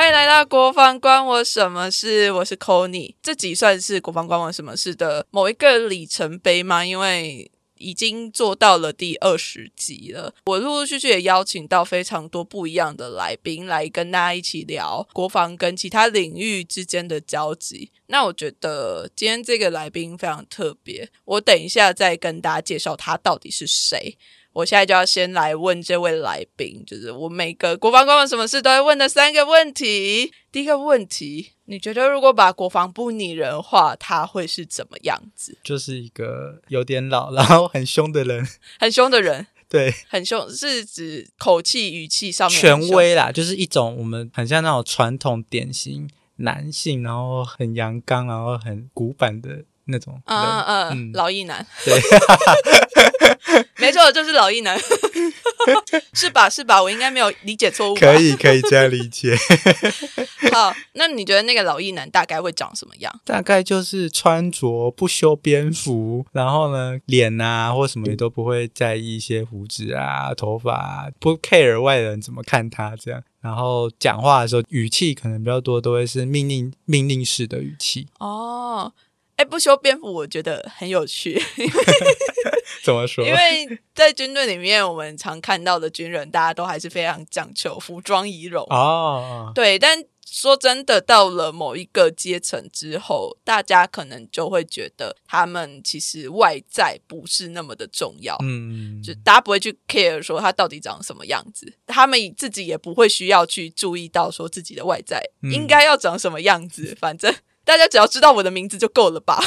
欢迎来到国防关我什么事？我是 c o n y 这集算是国防关我什么事的某一个里程碑吗？因为已经做到了第二十集了，我陆陆续续也邀请到非常多不一样的来宾来跟大家一起聊国防跟其他领域之间的交集。那我觉得今天这个来宾非常特别，我等一下再跟大家介绍他到底是谁。我现在就要先来问这位来宾，就是我每个国防官有什么事都会问的三个问题。第一个问题，你觉得如果把国防部拟人化，他会是怎么样子？就是一个有点老，然后很凶的人，很凶的人，对，很凶是指口气语气上面权威啦，就是一种我们很像那种传统典型男性，然后很阳刚，然后很古板的。那种，嗯嗯，老一男，对，没错，就是老一男，是吧？是吧？我应该没有理解错误，可以，可以这样理解。好，那你觉得那个老一男大概会长什么样？大概就是穿着不修边幅，然后呢，脸啊或什么也都不会在意一些胡子啊、头发，不 care 外人怎么看他这样。然后讲话的时候语气可能比较多，都会是命令命令式的语气。哦。哎，不修边幅，我觉得很有趣。怎么说？因为在军队里面，我们常看到的军人，大家都还是非常讲求服装仪容哦。对，但说真的，到了某一个阶层之后，大家可能就会觉得，他们其实外在不是那么的重要。嗯，就大家不会去 care 说他到底长什么样子，他们自己也不会需要去注意到说自己的外在应该要长什么样子，反正。大家只要知道我的名字就够了吧？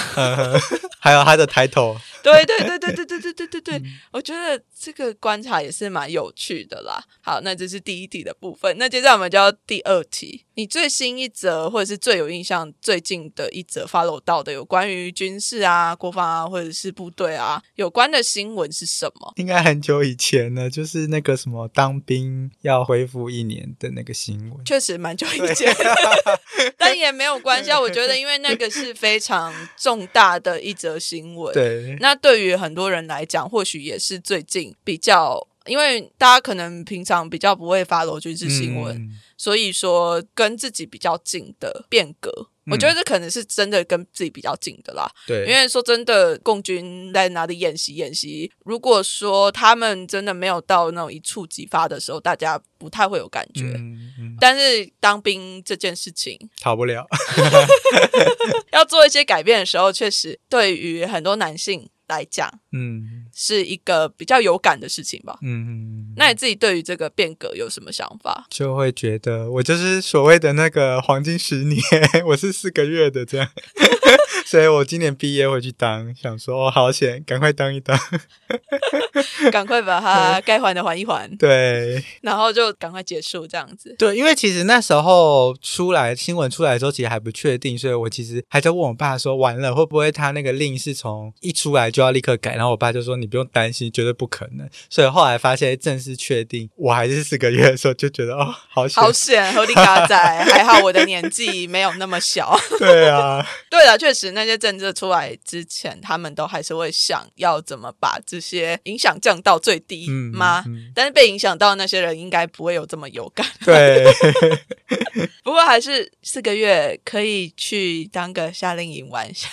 还有他的抬头。对对对对对对对对对对，我觉得这个观察也是蛮有趣的啦。好，那这是第一题的部分。那接下来我们就要第二题。你最新一则或者是最有印象、最近的一则 follow 到的有关于军事啊、国防啊，或者是部队啊有关的新闻是什么？应该很久以前了，就是那个什么当兵要恢复一年的那个新闻。确实蛮久以前，但也没有关系。我觉得，因为那个是非常重大的一则新闻。对，那。对于很多人来讲，或许也是最近比较，因为大家可能平常比较不会发罗军事新闻，所以说跟自己比较近的变革。我觉得这可能是真的跟自己比较近的啦。对，因为说真的，共军在哪里演习演习，如果说他们真的没有到那种一触即发的时候，大家不太会有感觉。但是当兵这件事情，逃不了，要做一些改变的时候，确实对于很多男性来讲，嗯，是一个比较有感的事情吧。嗯，那你自己对于这个变革有什么想法？就会觉得我就是所谓的那个黄金十年，我是。四个月的这样，所以我今年毕业回去当，想说哦，好险，赶快当一当，赶快把它该还的还一还，对，然后就赶快结束这样子。对，因为其实那时候出来新闻出来的时候，其实还不确定，所以我其实还在问我爸说，完了会不会他那个令是从一出来就要立刻改？然后我爸就说你不用担心，绝对不可能。所以后来发现正式确定我还是四个月的时候，就觉得哦，好险，好险，合理嘎仔，还好我的年纪没有那么小。对啊，对了，确实那些政策出来之前，他们都还是会想要怎么把这些影响降到最低吗？但是被影响到那些人应该不会有这么有感。对，不过还是四个月可以去当个夏令营玩一下，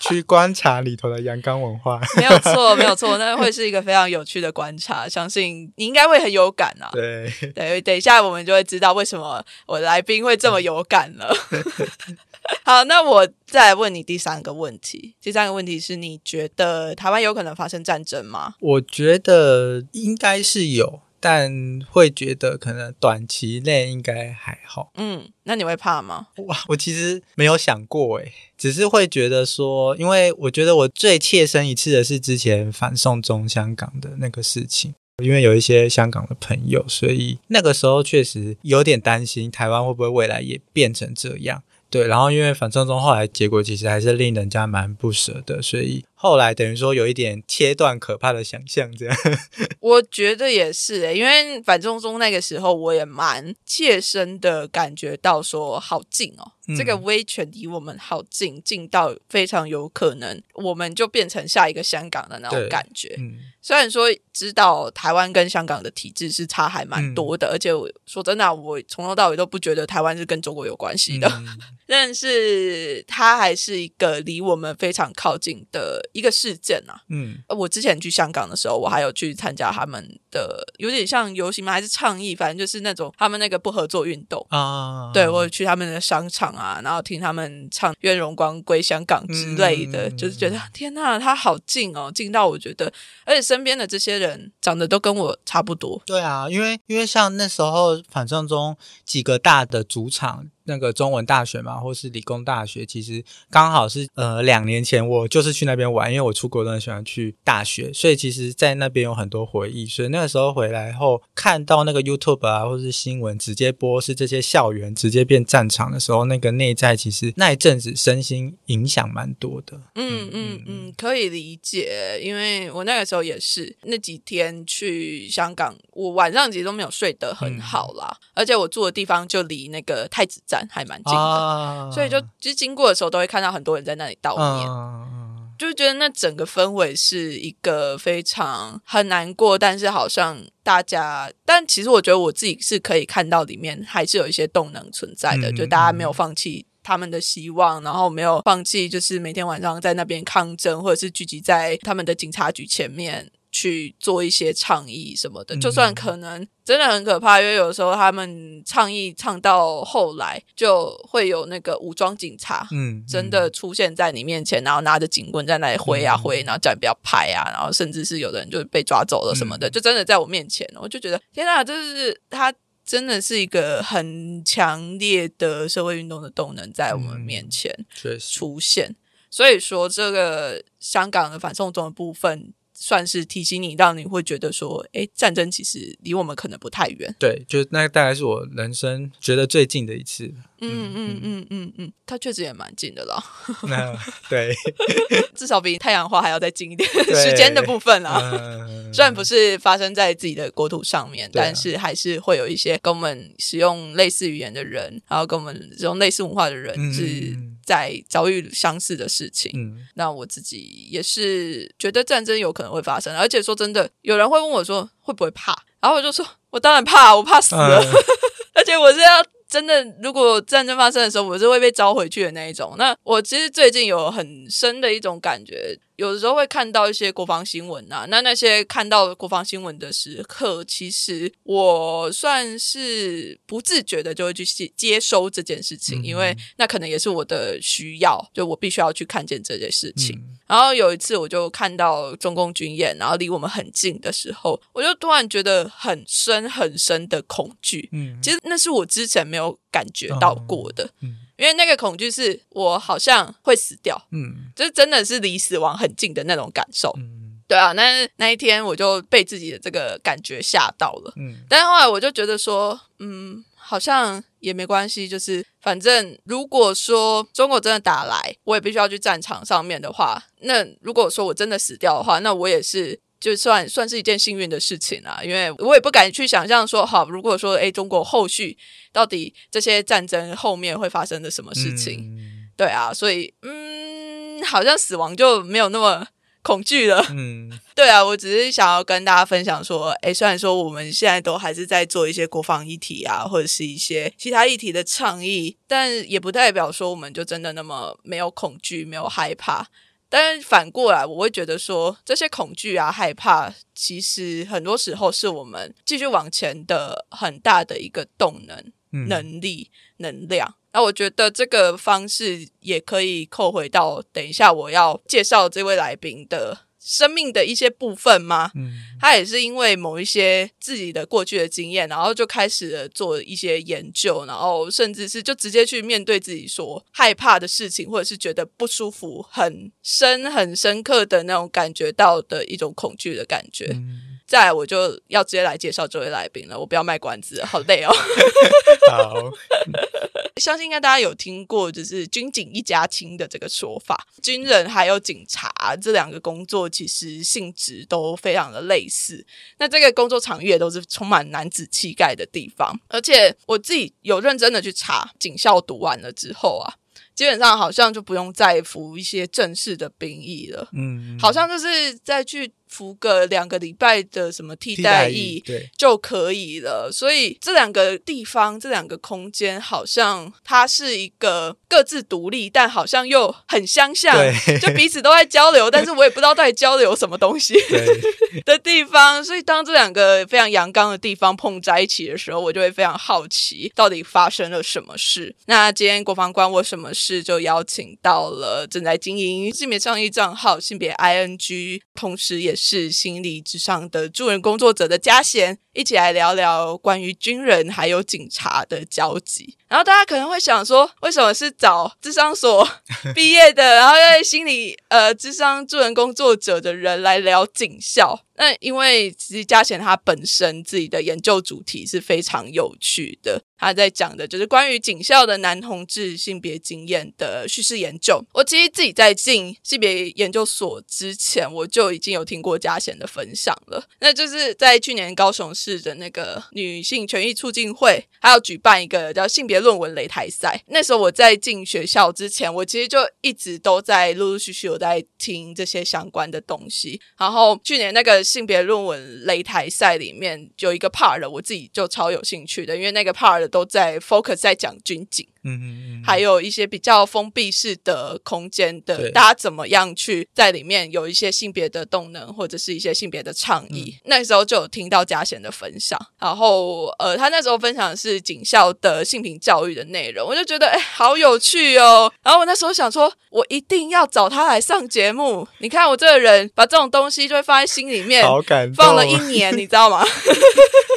去观察里头的阳刚文化。没有错，没有错，那会是一个非常有趣的观察，相信你应该会很有感啊。对，对，等一下我们就会知道为什么我来宾会这么有感了。好，那我再来问你第三个问题。第三个问题是你觉得台湾有可能发生战争吗？我觉得应该是有，但会觉得可能短期内应该还好。嗯，那你会怕吗？哇，我其实没有想过诶，只是会觉得说，因为我觉得我最切身一次的是之前反送中香港的那个事情。因为有一些香港的朋友，所以那个时候确实有点担心台湾会不会未来也变成这样。对，然后因为反正中后来结果其实还是令人家蛮不舍的，所以后来等于说有一点切断可怕的想象，这样。我觉得也是诶，因为反正中那个时候我也蛮切身的感觉到说好近哦，这个威权离我们好近，近到非常有可能我们就变成下一个香港的那种感觉。虽然说知道台湾跟香港的体制是差还蛮多的，而且我说真的，我从头到尾都不觉得台湾是跟中国有关系的，但是它还是一个离我们非常靠近的一个事件啊。嗯，我之前去香港的时候，我还有去参加他们的有点像游行吗？还是倡议？反正就是那种他们那个不合作运动啊。对我去他们的商场啊，然后听他们唱《愿荣光归香港》之类的，就是觉得天呐，他好近哦，近到我觉得，而且。身边的这些人长得都跟我差不多。对啊，因为因为像那时候反正中几个大的主场。那个中文大学嘛，或是理工大学，其实刚好是呃两年前我就是去那边玩，因为我出国都很喜欢去大学，所以其实，在那边有很多回忆。所以那个时候回来后，看到那个 YouTube 啊，或是新闻直接播，是这些校园直接变战场的时候，那个内在其实那一阵子身心影响蛮多的。嗯嗯嗯，可以理解，因为我那个时候也是那几天去香港，我晚上其实都没有睡得很好啦，而且我住的地方就离那个太子站。还蛮近的，所以就其实经过的时候都会看到很多人在那里悼念，就觉得那整个氛围是一个非常很难过，但是好像大家，但其实我觉得我自己是可以看到里面还是有一些动能存在的，就大家没有放弃他们的希望，然后没有放弃，就是每天晚上在那边抗争，或者是聚集在他们的警察局前面。去做一些倡议什么的，就算可能真的很可怕，因为有时候他们倡议唱到后来，就会有那个武装警察，嗯，真的出现在你面前，然后拿着警棍在那里挥啊挥，然后叫你不要拍啊，然后甚至是有的人就被抓走了什么的，就真的在我面前，我就觉得天哪，这是他真的是一个很强烈的社会运动的动能在我们面前出现，所以说这个香港的反送中的部分。算是提醒你，让你会觉得说，哎，战争其实离我们可能不太远。对，就那大概是我人生觉得最近的一次。嗯嗯嗯嗯嗯，它确实也蛮近的啦。对，至少比太阳花还要再近一点 时间的部分啊。虽然不是发生在自己的国土上面，但是还是会有一些跟我们使用类似语言的人，然后跟我们使用类似文化的人是在遭遇相似的事情。那我自己也是觉得战争有可能会发生，而且说真的，有人会问我说会不会怕，然后我就说我当然怕，我怕死了，而且我是要。真的，如果战争发生的时候，我是会被招回去的那一种。那我其实最近有很深的一种感觉。有的时候会看到一些国防新闻啊，那那些看到国防新闻的时刻，其实我算是不自觉的就会去接接收这件事情，因为那可能也是我的需要，就我必须要去看见这件事情。然后有一次我就看到中共军演，然后离我们很近的时候，我就突然觉得很深很深的恐惧。嗯，其实那是我之前没有感觉到过的。嗯。因为那个恐惧是我好像会死掉，嗯，就是真的是离死亡很近的那种感受，嗯，对啊，那那一天我就被自己的这个感觉吓到了，嗯，但是后来我就觉得说，嗯，好像也没关系，就是反正如果说中国真的打来，我也必须要去战场上面的话，那如果说我真的死掉的话，那我也是。就算算是一件幸运的事情啊，因为我也不敢去想象说，好，如果说，诶，中国后续到底这些战争后面会发生的什么事情？对啊，所以，嗯，好像死亡就没有那么恐惧了。嗯，对啊，我只是想要跟大家分享说，诶，虽然说我们现在都还是在做一些国防议题啊，或者是一些其他议题的倡议，但也不代表说我们就真的那么没有恐惧、没有害怕。但是反过来，我会觉得说，这些恐惧啊、害怕，其实很多时候是我们继续往前的很大的一个动能。嗯能力、能量。那我觉得这个方式也可以扣回到等一下我要介绍这位来宾的生命的一些部分吗？嗯他也是因为某一些自己的过去的经验，然后就开始了做一些研究，然后甚至是就直接去面对自己所害怕的事情，或者是觉得不舒服、很深、很深刻的那种感觉到的一种恐惧的感觉。嗯，再来，我就要直接来介绍这位来宾了，我不要卖关子了，好累哦。好，相信应该大家有听过，就是军警一家亲的这个说法。军人还有警察这两个工作，其实性质都非常的类似。那这个工作场域也都是充满男子气概的地方。而且我自己有认真的去查，警校读完了之后啊，基本上好像就不用再服一些正式的兵役了。嗯，好像就是再去服个两个礼拜的什么替替代代役就可以了。所以这两个地方、这两个空间，好像它是一个各自独立，但好像又很相像，就彼此都在交流，但是我也不知道到底交流什么东西，的地方。所以当这两个非常阳刚的地方碰在一起的时候，我就会非常好奇，到底发生了什么事。那今天国防关我什么事就邀请到了正在经营性别倡议账号性别 ING，同时也是心理之上的助人工作者的嘉贤，一起来聊聊关于军人还有警察的交集。然后大家可能会想说，为什么是找智商所 毕业的，然后在心理呃智商助人工作者的人来聊警校？那因为其实嘉贤他本身自己的研究主题是非常有趣的，他在讲的就是关于警校的男同志性别经验的叙事研究。我其实自己在进性别研究所之前，我就已经有听过嘉贤的分享了。那就是在去年高雄市的那个女性权益促进会，还有举办一个叫性别论文擂台赛。那时候我在进学校之前，我其实就一直都在陆陆续续有在听这些相关的东西。然后去年那个性别论文擂台赛里面有一个 part，我自己就超有兴趣的，因为那个 part 都在 focus 在讲军警。嗯还有一些比较封闭式的空间的，大家怎么样去在里面有一些性别的动能，或者是一些性别的倡议。那时候就有听到嘉贤的分享，然后呃，他那时候分享的是警校的性平教育的内容，我就觉得哎，好有趣哦。然后我那时候想说，我一定要找他来上节目。你看我这个人，把这种东西就会放在心里面。好感动，放了一年，你知道吗？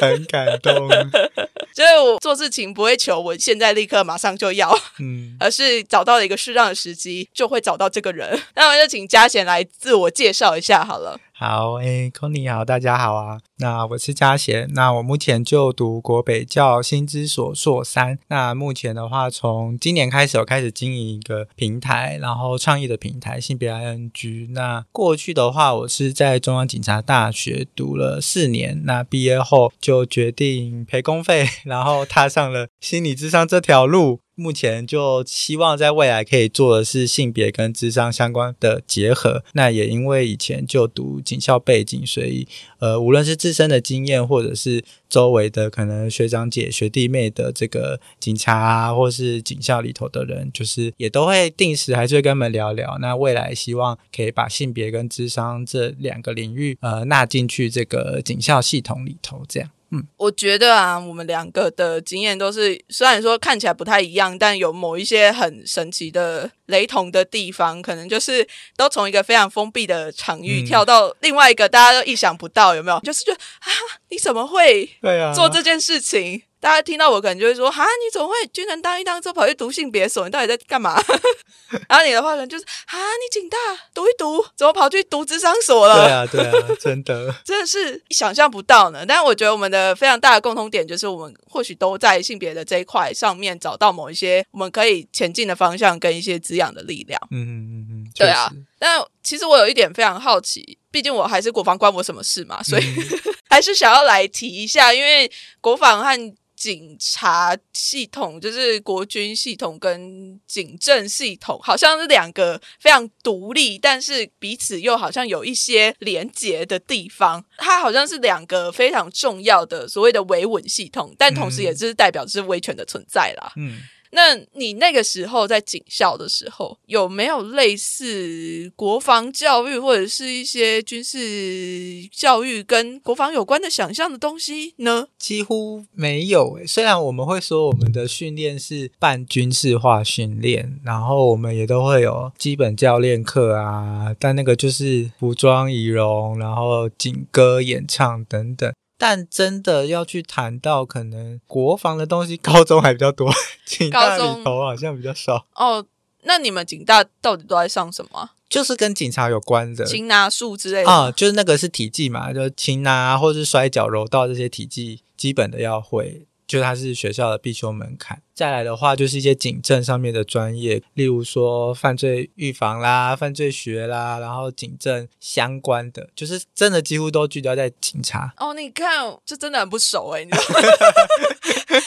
很感动，就是我做事情不会求我现在立刻马上就要，嗯，而是找到了一个适当的时机，就会找到这个人。那我就请嘉贤来自我介绍一下好了。好，诶 c o n y 好，大家好啊。那我是嘉贤，那我目前就读国北教新知所硕三。那目前的话，从今年开始，我开始经营一个平台，然后倡议的平台性别 ING。那过去的话，我是在中央警察大学读了四年，那毕业后就决定赔公费，然后踏上了心理智商这条路。目前就希望在未来可以做的是性别跟智商相关的结合。那也因为以前就读警校背景，所以呃，无论是自身的经验，或者是周围的可能学长姐、学弟妹的这个警察啊，或是警校里头的人，就是也都会定时还是会跟他们聊聊。那未来希望可以把性别跟智商这两个领域呃纳进去这个警校系统里头，这样。我觉得啊，我们两个的经验都是，虽然说看起来不太一样，但有某一些很神奇的雷同的地方，可能就是都从一个非常封闭的场域嗯跳到另外一个大家都意想不到，有没有？就是觉得啊，你怎么会对啊做这件事情？大家听到我可能就会说：“哈，你怎么会军人当一当之后跑去读性别所？你到底在干嘛？” 然后你的话可能就是：“哈，你警大读一读，怎么跑去读智商所了？”对啊，对啊，真的。真的是想象不到呢。但是我觉得我们的非常大的共同点就是，我们或许都在性别的这一块上面找到某一些我们可以前进的方向跟一些滋养的力量。嗯嗯嗯嗯，对啊，但其实我有一点非常好奇，毕竟我还是国防关我什么事嘛，所以、还是想要来提一下，因为国防和警察系统，就是国军系统跟警政系统，好像是两个非常独立，但是彼此又好像有一些连结的地方。它好像是两个非常重要的所谓的维稳系统，但同时也是代表是威权的存在啦。嗯那你那个时候在警校的时候，有没有类似国防教育或者是一些军事教育跟国防有关的想象的东西呢？几乎没有诶，虽然我们会说我们的训练是半军事化训练，然后我们也都会有基本教练课啊，但那个就是服装仪容，然后警歌演唱等等。但真的要去谈到可能国防的东西，高中还比较多，警大里头好像比较少。哦，那你们警大到底都在上什么？就是跟警察有关的，擒拿术之类的啊，就是那个是体技嘛，就擒拿或是摔跤、柔道这些体技基本的要会。就它是学校的必修门槛。再来的话，就是一些警政上面的专业，例如说犯罪预防啦、犯罪学啦，然后警政相关的，就是真的几乎都聚焦在警察。哦，你看，这真的很不熟哎，你知道吗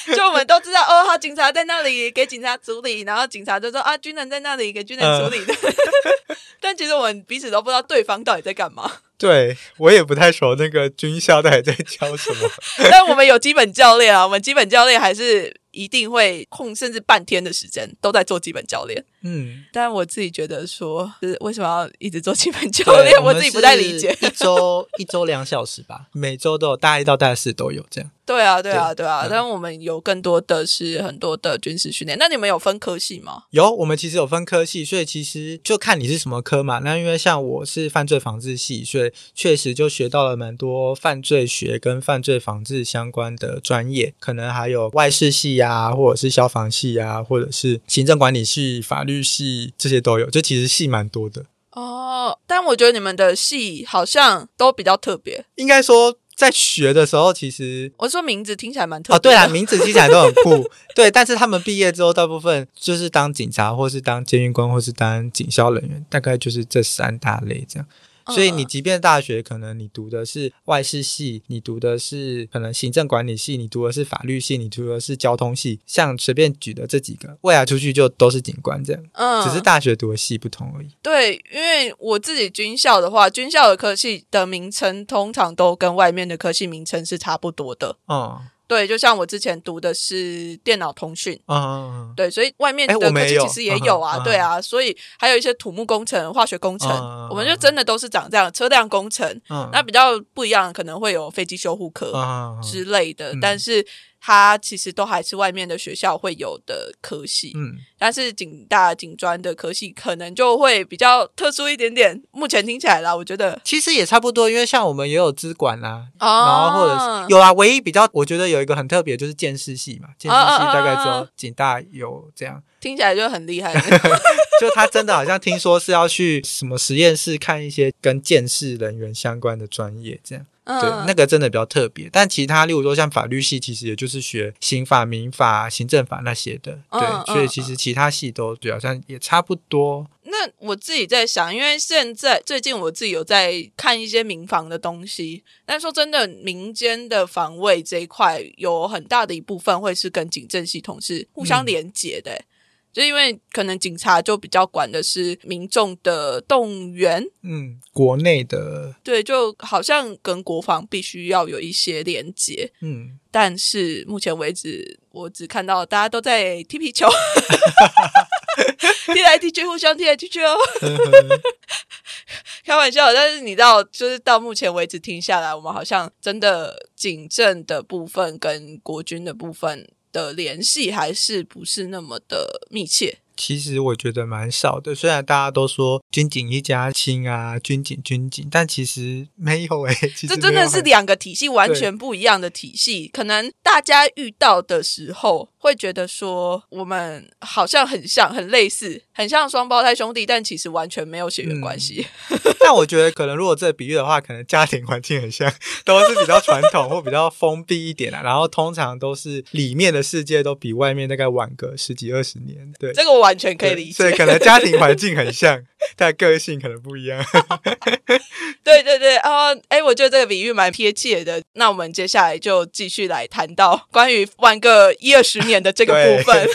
就我们都知道，哦，好，警察在那里给警察处理，然后警察就说啊，军人在那里给军人处理的。但其实我们彼此都不知道对方到底在干嘛。对我也不太熟那个军校到底在教什么，但我们有基本教练啊，我们基本教练还是一定会空甚至半天的时间都在做基本教练。嗯，但我自己觉得说，就是为什么要一直做基本教练，我自己不太理解。一周一周两小时吧，每周都有大一到大四都有这样。对啊，对啊，对啊。但我们有更多的是很多的军事训练。那你们有分科系吗？有，我们其实有分科系，所以其实就看你是什么科嘛。那因为像我是犯罪防治系，所以确实就学到了蛮多犯罪学跟犯罪防治相关的专业。可能还有外事系啊，或者是消防系啊，或者是行政管理系、法律系这些都有。就其实戏蛮多的哦。但我觉得你们的戏好像都比较特别，应该说。在学的时候，其实我说名字听起来蛮特哦，对啊，名字听起来都很酷，对。但是他们毕业之后，大部分就是当警察，或是当监狱官，或是当警校人员，大概就是这三大类这样。所以你即便大学可能你读的是外事系，你读的是可能行政管理系，你读的是法律系，你读的是交通系，像随便举的这几个，未来出去就都是警官这样。嗯，只是大学读的系不同而已。对，因为我自己军校的话，军校的科系的名称通常都跟外面的科系名称是差不多的。嗯。对，就像我之前读的是电脑通讯，嗯，对，所以外面的科技其实也有啊，对啊，所以还有一些土木工程、化学工程，我们就真的都是长这样。车辆工程，那比较不一样，可能会有飞机修护科之类的，但是。它其实都还是外面的学校会有的科系，嗯，但是警大、警专的科系可能就会比较特殊一点点。目前听起来啦，我觉得其实也差不多，因为像我们也有资管啦，然后或者是有啊，唯一比较我觉得有一个很特别就是建视系嘛，建视系大概只有警大有这样，听起来就很厉害。就他真的好像听说是要去什么实验室看一些跟建视人员相关的专业这样。对，那个真的比较特别，但其他，例如说像法律系，其实也就是学刑法、民法、行政法那些的，对，所以其实其他系都好像也差不多。那我自己在想，因为现在最近我自己有在看一些民防的东西，但说真的，民间的防卫这一块有很大的一部分会是跟警政系统是互相连接的。就因为可能警察就比较管的是民众的动员，嗯，国内的对，就好像跟国防必须要有一些连接，嗯，但是目前为止，我只看到大家都在踢皮球，踢来踢去，互相踢来踢去哦，开玩笑。但是你知道，就是到目前为止听下来，我们好像真的警政的部分跟国军的部分。的联系还是不是那么的密切？其实我觉得蛮少的。虽然大家都说军警一家亲啊，军警军警，但其实没有诶。这真的是两个体系完全不一样的体系。可能大家遇到的时候会觉得说，我们好像很像、很类似、很像双胞胎兄弟，但其实完全没有血缘关系。但我觉得，可能如果这比喻的话，可能家庭环境很像，都是比较传统或比较封闭一点啊。然后通常都是里面的世界都比外面大概晚个十几二十年。对，这个我完全可以理解。所以可能家庭环境很像，但个性可能不一样。对对对，哦，哎，我觉得这个比喻蛮贴切的。那我们接下来就继续来谈到关于玩个一二十年的这个部分。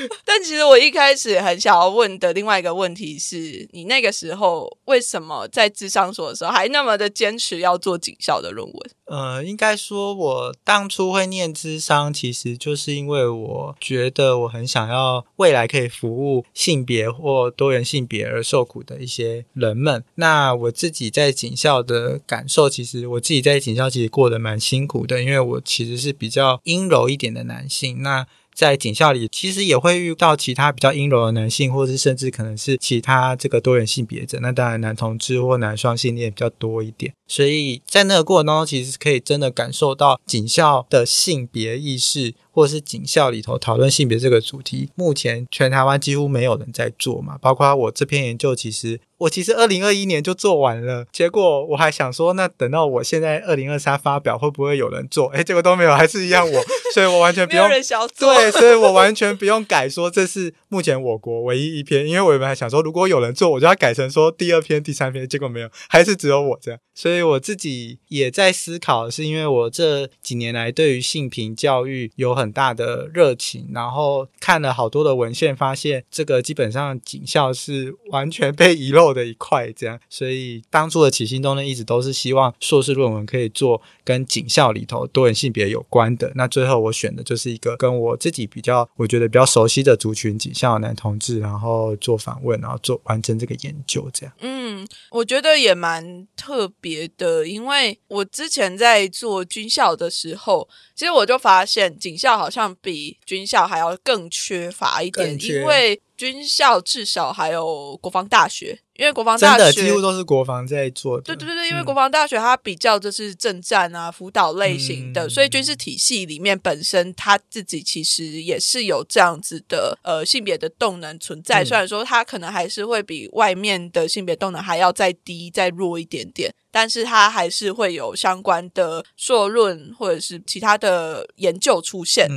但其实我一开始很想要问的另外一个问题是，你那个时候为什么在智商所的时候还那么的坚持要做警校的论文？呃，应该说，我当初会念智商，其实就是因为我觉得我很想要未来可以服务性别或多元性别而受苦的一些人们。那我自己在警校的感受，其实我自己在警校其实过得蛮辛苦的，因为我其实是比较阴柔一点的男性。那在警校里，其实也会遇到其他比较阴柔的男性，或者是甚至可能是其他这个多元性别者。那当然，男同志或男双性恋比较多一点。所以在那个过程当中，其实可以真的感受到警校的性别意识，或者是警校里头讨论性别这个主题，目前全台湾几乎没有人在做嘛。包括我这篇研究，其实我其实二零二一年就做完了，结果我还想说，那等到我现在二零二三发表，会不会有人做？哎，结果都没有，还是一样我，所以我完全不用。对，所以我完全不用改说这是目前我国唯一一篇，因为我原本还想说，如果有人做，我就要改成说第二篇、第三篇，结果没有，还是只有我这样，所以我自己。也在思考，是因为我这几年来对于性平教育有很大的热情，然后看了好多的文献，发现这个基本上警校是完全被遗漏的一块，这样，所以当初的起心动念一直都是希望硕士论文可以做跟警校里头多元性别有关的。那最后我选的就是一个跟我自己比较，我觉得比较熟悉的族群警校男同志，然后做访问，然后做完成这个研究，这样。嗯，我觉得也蛮特别的，因为。我之前在做军校的时候，其实我就发现警校好像比军校还要更缺乏一点，因为军校至少还有国防大学。因为国防大学几乎都是国防在做的，对对对因为国防大学它比较就是政战啊辅导类型的，所以军事体系里面本身它自己其实也是有这样子的呃性别的动能存在，虽然说它可能还是会比外面的性别动能还要再低再弱一点点，但是它还是会有相关的硕论或者是其他的研究出现。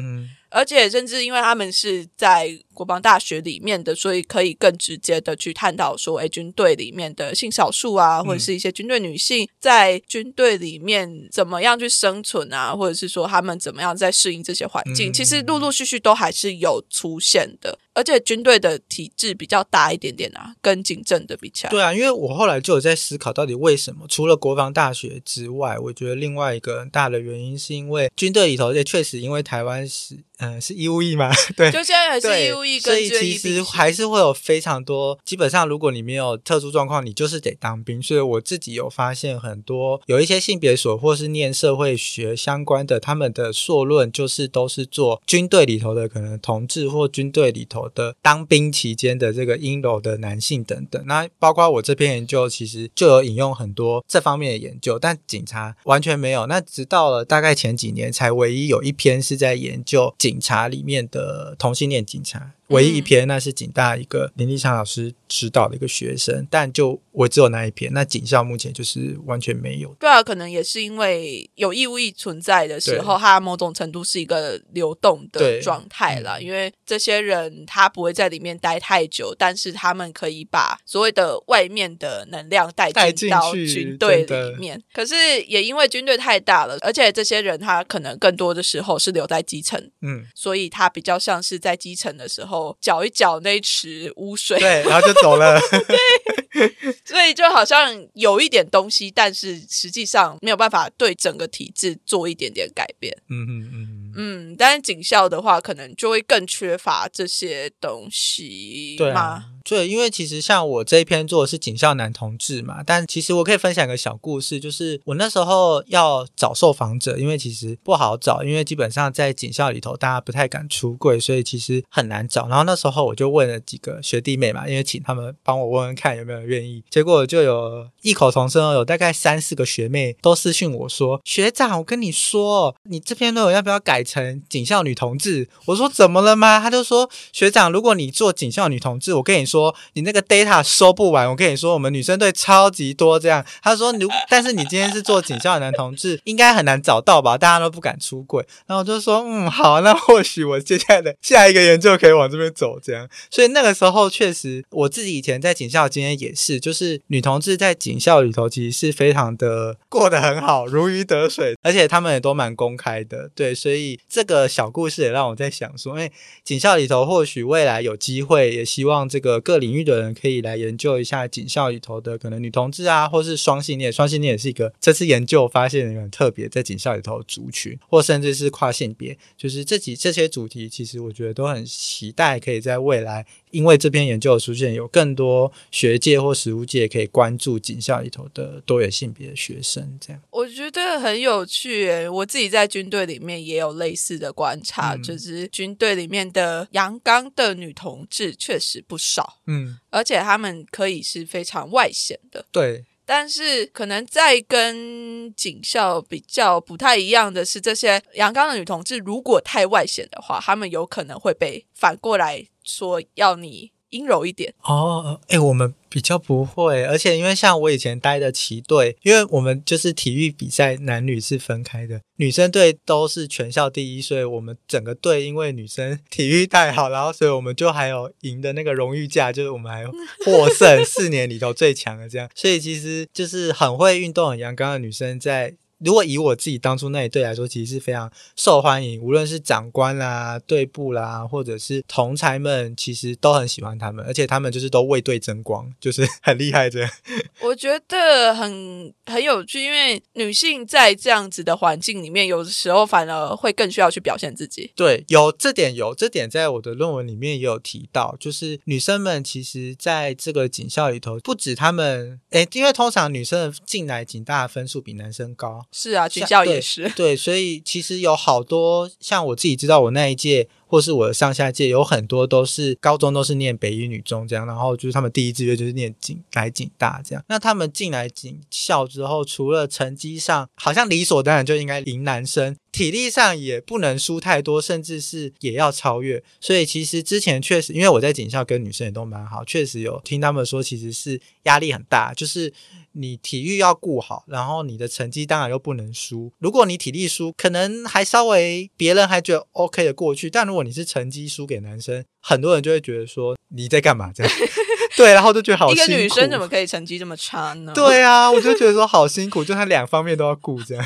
而且，甚至因为他们是在国防大学里面的，所以可以更直接的去探讨说，哎，军队里面的性少数啊，或者是一些军队女性在军队里面怎么样去生存啊，或者是说他们怎么样在适应这些环境，其实陆陆续续都还是有出现的。而且军队的体制比较大一点点啊，跟警政的比起来。对啊，因为我后来就有在思考，到底为什么除了国防大学之外，我觉得另外一个很大的原因是因为军队里头，也确实因为台湾是。嗯，是义务役嘛？对，就现在还是义务役，所以其实还是会有非常多。基本上，如果你没有特殊状况，你就是得当兵。所以我自己有发现，很多有一些性别所或是念社会学相关的，他们的硕论就是都是做军队里头的可能同志或军队里头的当兵期间的这个阴柔的男性等等。那包括我这篇研究，其实就有引用很多这方面的研究，但警察完全没有。那直到了大概前几年，才唯一有一篇是在研究。警察里面的同性恋警察。唯一一篇，那是警大一个林立昌老师指导的一个学生，但就我只有那一篇。那警校目前就是完全没有。对啊，可能也是因为有义务役存在的时候，它某种程度是一个流动的状态了。因为这些人他不会在里面待太久，但是他们可以把所谓的外面的能量带进到军队里面。可是也因为军队太大了，而且这些人他可能更多的时候是留在基层，嗯，所以他比较像是在基层的时候。搅一搅那池污水，对，然后就走了。对，所以就好像有一点东西，但是实际上没有办法对整个体制做一点点改变。嗯嗯嗯嗯，但是警校的话，可能就会更缺乏这些东西，对吗？对，因为其实像我这一篇做的是警校男同志嘛，但其实我可以分享一个小故事，就是我那时候要找受访者，因为其实不好找，因为基本上在警校里头大家不太敢出柜，所以其实很难找。然后那时候我就问了几个学弟妹嘛，因为请他们帮我问问看有没有人愿意，结果就有异口同声哦，有大概三四个学妹都私讯我说：“学长，我跟你说，你这篇论文要不要改成警校女同志？”我说：“怎么了吗？”他就说：“学长，如果你做警校女同志，我跟你说。”说你那个 data 收不完。我跟你说，我们女生队超级多这样。他说你，但是你今天是做警校的男同志，应该很难找到吧？大家都不敢出柜。然后我就说，嗯，好，那或许我接下来的 下一个研究可以往这边走这样。所以那个时候确实，我自己以前在警校今天也是，就是女同志在警校里头其实是非常的过得很好，如鱼得水，而且他们也都蛮公开的。对，所以这个小故事也让我在想说，哎，警校里头或许未来有机会，也希望这个各领域的人可以来研究一下警校里头的可能女同志啊，或是双性恋。双性恋也是一个这次研究发现的很特别，在警校里头族群，或甚至是跨性别，就是这几这些主题，其实我觉得都很期待可以在未来。因为这篇研究的出现，有更多学界或实务界可以关注警校里头的多元性别的学生，这样我觉得很有趣。我自己在军队里面也有类似的观察，就是军队里面的阳刚的女同志确实不少，嗯，而且他们可以是非常外显的，对。但是可能在跟警校比较不太一样的是，这些阳刚的女同志如果太外显的话，他们有可能会被反过来说要你。阴柔一点哦，哎，我们比较不会，而且因为像我以前待的旗队，因为我们就是体育比赛男女是分开的，女生队都是全校第一，所以我们整个队因为女生体育太好，然后所以我们就还有赢的那个荣誉价，就是我们还获胜四年里头最强的这样，所以其实就是很会运动、很阳刚的女生在。如果以我自己当初那一队来说，其实是非常受欢迎，无论是长官啦、队部啦，或者是同才们，其实都很喜欢他们，而且他们就是都为队争光，就是很厉害这样。我觉得很很有趣，因为女性在这样子的环境里面，有的时候反而会更需要去表现自己。对，有这点有这点，在我的论文里面也有提到，就是女生们其实在这个警校里头，不止他们，诶，因为通常女生进来警大的分数比男生高。是啊，军校也是对，所以其实有好多像我自己知道，我那一届或是我的上下届有很多都是高中都是念北一女中这样，然后就是他们第一志愿就是念警来警大这样。那他们进来警校之后，除了成绩上好像理所当然就应该赢男生，体力上也不能输太多，甚至是也要超越。所以其实之前确实，因为我在警校跟女生也都蛮好，确实有听他们说，其实是压力很大，就是。你体育要顾好，然后你的成绩当然又不能输。如果你体力输，可能还稍微别人还觉得 OK 的过去，但如果你是成绩输给男生，很多人就会觉得说你在干嘛这样。对，然后就觉得好一个女生怎么可以成绩这么差呢？对啊，我就觉得说好辛苦，就他两方面都要顾这样。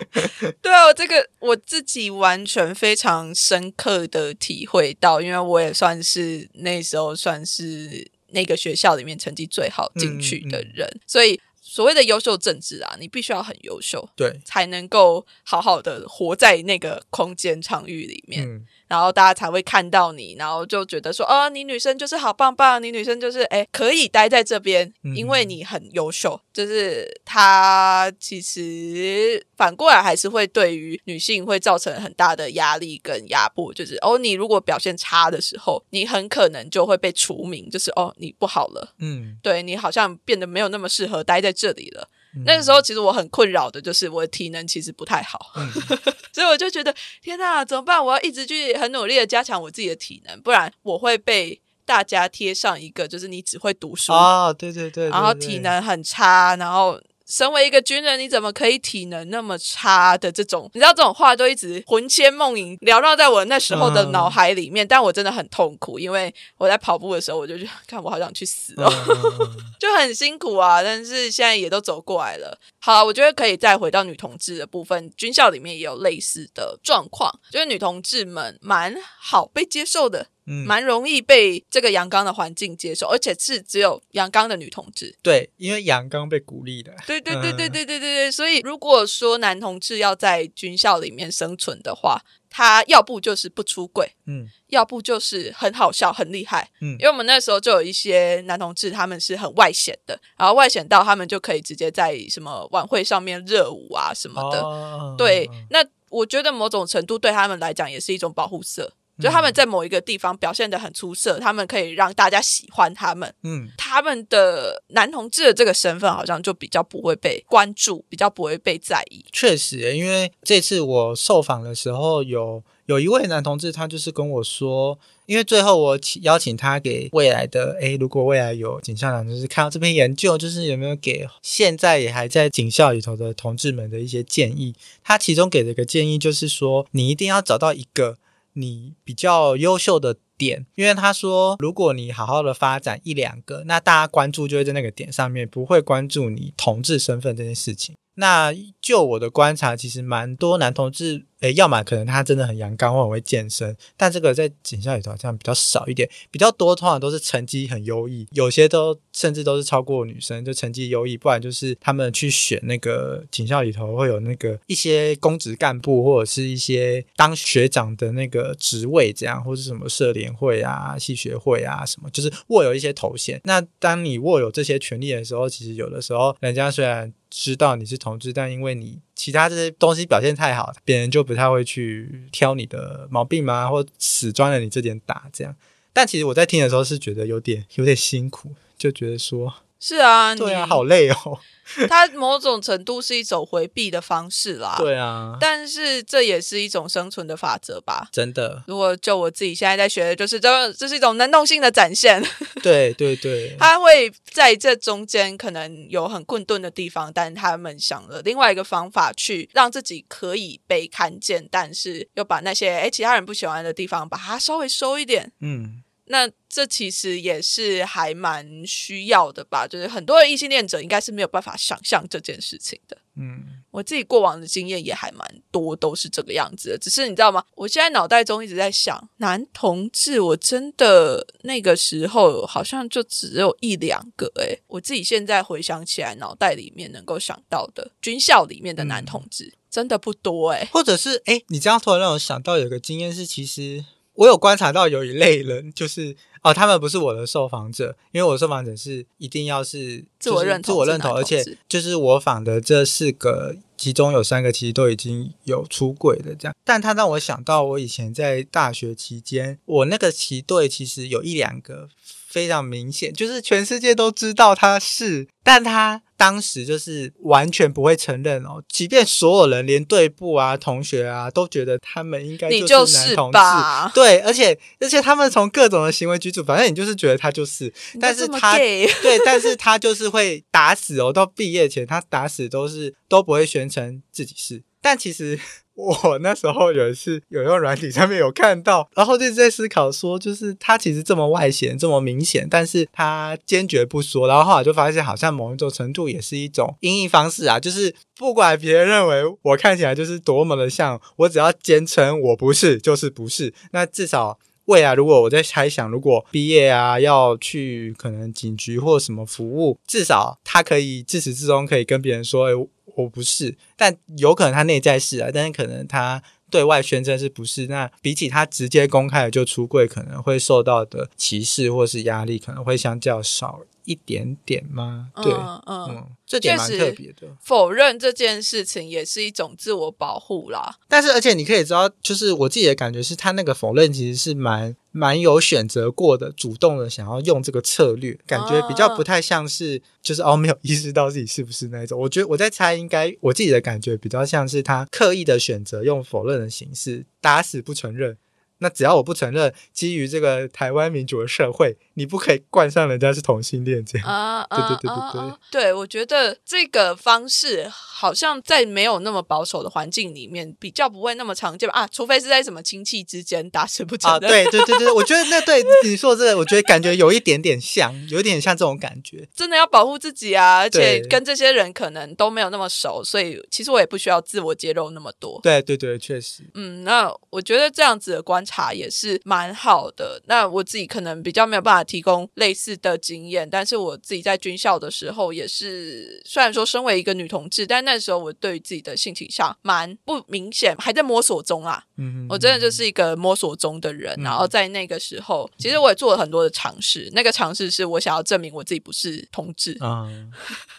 对啊，这个我自己完全非常深刻的体会到，因为我也算是那时候算是。那个学校里面成绩最好进去的人，所以所谓的优秀政治啊，你必须要很优秀，对，才能够好好的活在那个空间场域里面。然后大家才会看到你，然后就觉得说，哦，你女生就是好棒棒，你女生就是哎，可以待在这边，因为你很优秀。就是他其实反过来还是会对于女性会造成很大的压力跟压迫。就是哦，你如果表现差的时候，你很可能就会被除名，就是哦，你不好了，嗯，对你好像变得没有那么适合待在这里了。那个时候，其实我很困扰的，就是我的体能其实不太好，所以我就觉得天哪，怎么办？我要一直去很努力的加强我自己的体能，不然我会被大家贴上一个就是你只会读书啊，对对对，然后体能很差，然后。身为一个军人，你怎么可以体能那么差的这种？你知道这种话都一直魂牵梦萦缭绕在我那时候的脑海里面，但我真的很痛苦，因为我在跑步的时候，我就觉得看我好想去死哦，就很辛苦啊。但是现在也都走过来了。好，我觉得可以再回到女同志的部分，军校里面也有类似的状况，就是女同志们蛮好被接受的。蛮容易被这个阳刚的环境接受，而且是只有阳刚的女同志。对，因为阳刚被鼓励的。对对对对对对对对。所以如果说男同志要在军校里面生存的话，他要不就是不出柜，嗯，要不就是很好笑、很厉害，嗯。因为我们那时候就有一些男同志，他们是很外显的，然后外显到他们就可以直接在什么晚会上面热舞啊什么的。对，那我觉得某种程度对他们来讲也是一种保护色。就他们在某一个地方表现的很出色，他们可以让大家喜欢他们。嗯，他们的男同志的这个身份好像就比较不会被关注，比较不会被在意。确实，因为这次我受访的时候有。有一位男同志，他就是跟我说，因为最后我请邀请他给未来的，诶，如果未来有警校长，就是看到这篇研究，就是有没有给现在也还在警校里头的同志们的一些建议。他其中给了一个建议就是说，你一定要找到一个你比较优秀的点，因为他说，如果你好好的发展一两个，那大家关注就会在那个点上面，不会关注你同志身份这件事情。那就我的观察，其实蛮多男同志，诶，要么可能他真的很阳刚或很会健身，但这个在警校里头好像比较少一点，比较多通常都是成绩很优异，有些都甚至都是超过女生，就成绩优异，不然就是他们去选那个警校里头会有那个一些公职干部或者是一些当学长的那个职位，这样或是什么社联会啊、系学会啊什么，就是握有一些头衔。那当你握有这些权利的时候，其实有的时候人家虽然知道你是同志，但因为你其他这些东西表现太好，别人就不太会去挑你的毛病嘛，或死钻了你这点打这样。但其实我在听的时候是觉得有点有点辛苦，就觉得说，是啊，对啊，好累哦。它某种程度是一种回避的方式啦。对啊，但是这也是一种生存的法则吧。真的，如果就我自己现在在学的，就是这这是一种能动性的展现，对 对对，他会在这中间可能有很困顿的地方，但他们想了另外一个方法去让自己可以被看见，但是又把那些哎其他人不喜欢的地方把它稍微收一点。嗯，那这其实也是还蛮需要的吧，就是很多的异性恋者应该是没有办法想象这件事情的。嗯，我自己过往的经验也还蛮多，都是这个样子的。只是你知道吗？我现在脑袋中一直在想，男同志，我真的那个时候好像就只有一两个、诶，我自己现在回想起来，脑袋里面能够想到的军校里面的男同志、真的不多、诶。或者是哎，你这样突然让我想到有个经验是，其实我有观察到有一类人，就是哦，他们不是我的受访者，因为我的受访者是一定要是自我认同自我认同，而且就是我访的这四个，其中有三个其实都已经有出轨的这样。但他让我想到我以前在大学期间，我那个棋队其实有一两个非常明显，就是全世界都知道他是，但他当时就是完全不会承认哦，即便所有人连队部啊、同学啊都觉得他们应该就是男同志，吧？对，而且而且他们从各种的行为举止，反正你就是觉得他就是，但是他对，但是他就是会打死哦，到毕业前他打死都是都不会宣称自己是，但其实。我那时候有一次有用软体上面有看到，然后就在思考说，就是他其实这么外显、这么明显，但是他坚决不说，然后后来就发现好像某一种程度也是一种音译方式啊，就是不管别人认为我看起来就是多么的像，我只要坚称我不是就是不是，那至少。未来如果我在猜想，如果毕业啊要去可能警局或什么服务，至少他可以自始至终可以跟别人说，哎、我我不是，但有可能他内在是啊，但是可能他对外宣称是不是？那比起他直接公开的就出柜，可能会受到的歧视或是压力，可能会相较少一点点吗？对，嗯这点蛮特别的。否认这件事情也是一种自我保护啦。但是，而且你可以知道，就是我自己的感觉是，他那个否认其实是蛮蛮有选择过的，主动的想要用这个策略，感觉比较不太像是就是哦没有意识到自己是不是那一种。我觉得我在猜，应该我自己的感觉比较像是他刻意的选择用否认的形式，打死不承认。那只要我不承认，基于这个台湾民主的社会，你不可以冠上人家是同性恋这样。啊 对对对对啊对啊对，我觉得这个方式好像在没有那么保守的环境里面，比较不会那么常见吧啊，除非是在什么亲戚之间打死不承啊，认。对对对对，我觉得那对 你说的这个，我觉得感觉有一点点像，有一点像这种感觉。真的要保护自己啊，而且跟这些人可能都没有那么熟，所以其实我也不需要自我揭露那么多。对对对，确实。嗯，那我觉得这样子的观察也是蛮好的。那我自己可能比较没有办法提供类似的经验，但是我自己在军校的时候也是，虽然说身为一个女同志，但那时候我对于自己的性倾向蛮不明显，还在摸索中啊。嗯，我真的就是一个摸索中的人，嗯然后在那个时候，其实我也做了很多的尝试。那个尝试是我想要证明我自己不是同志，嗯，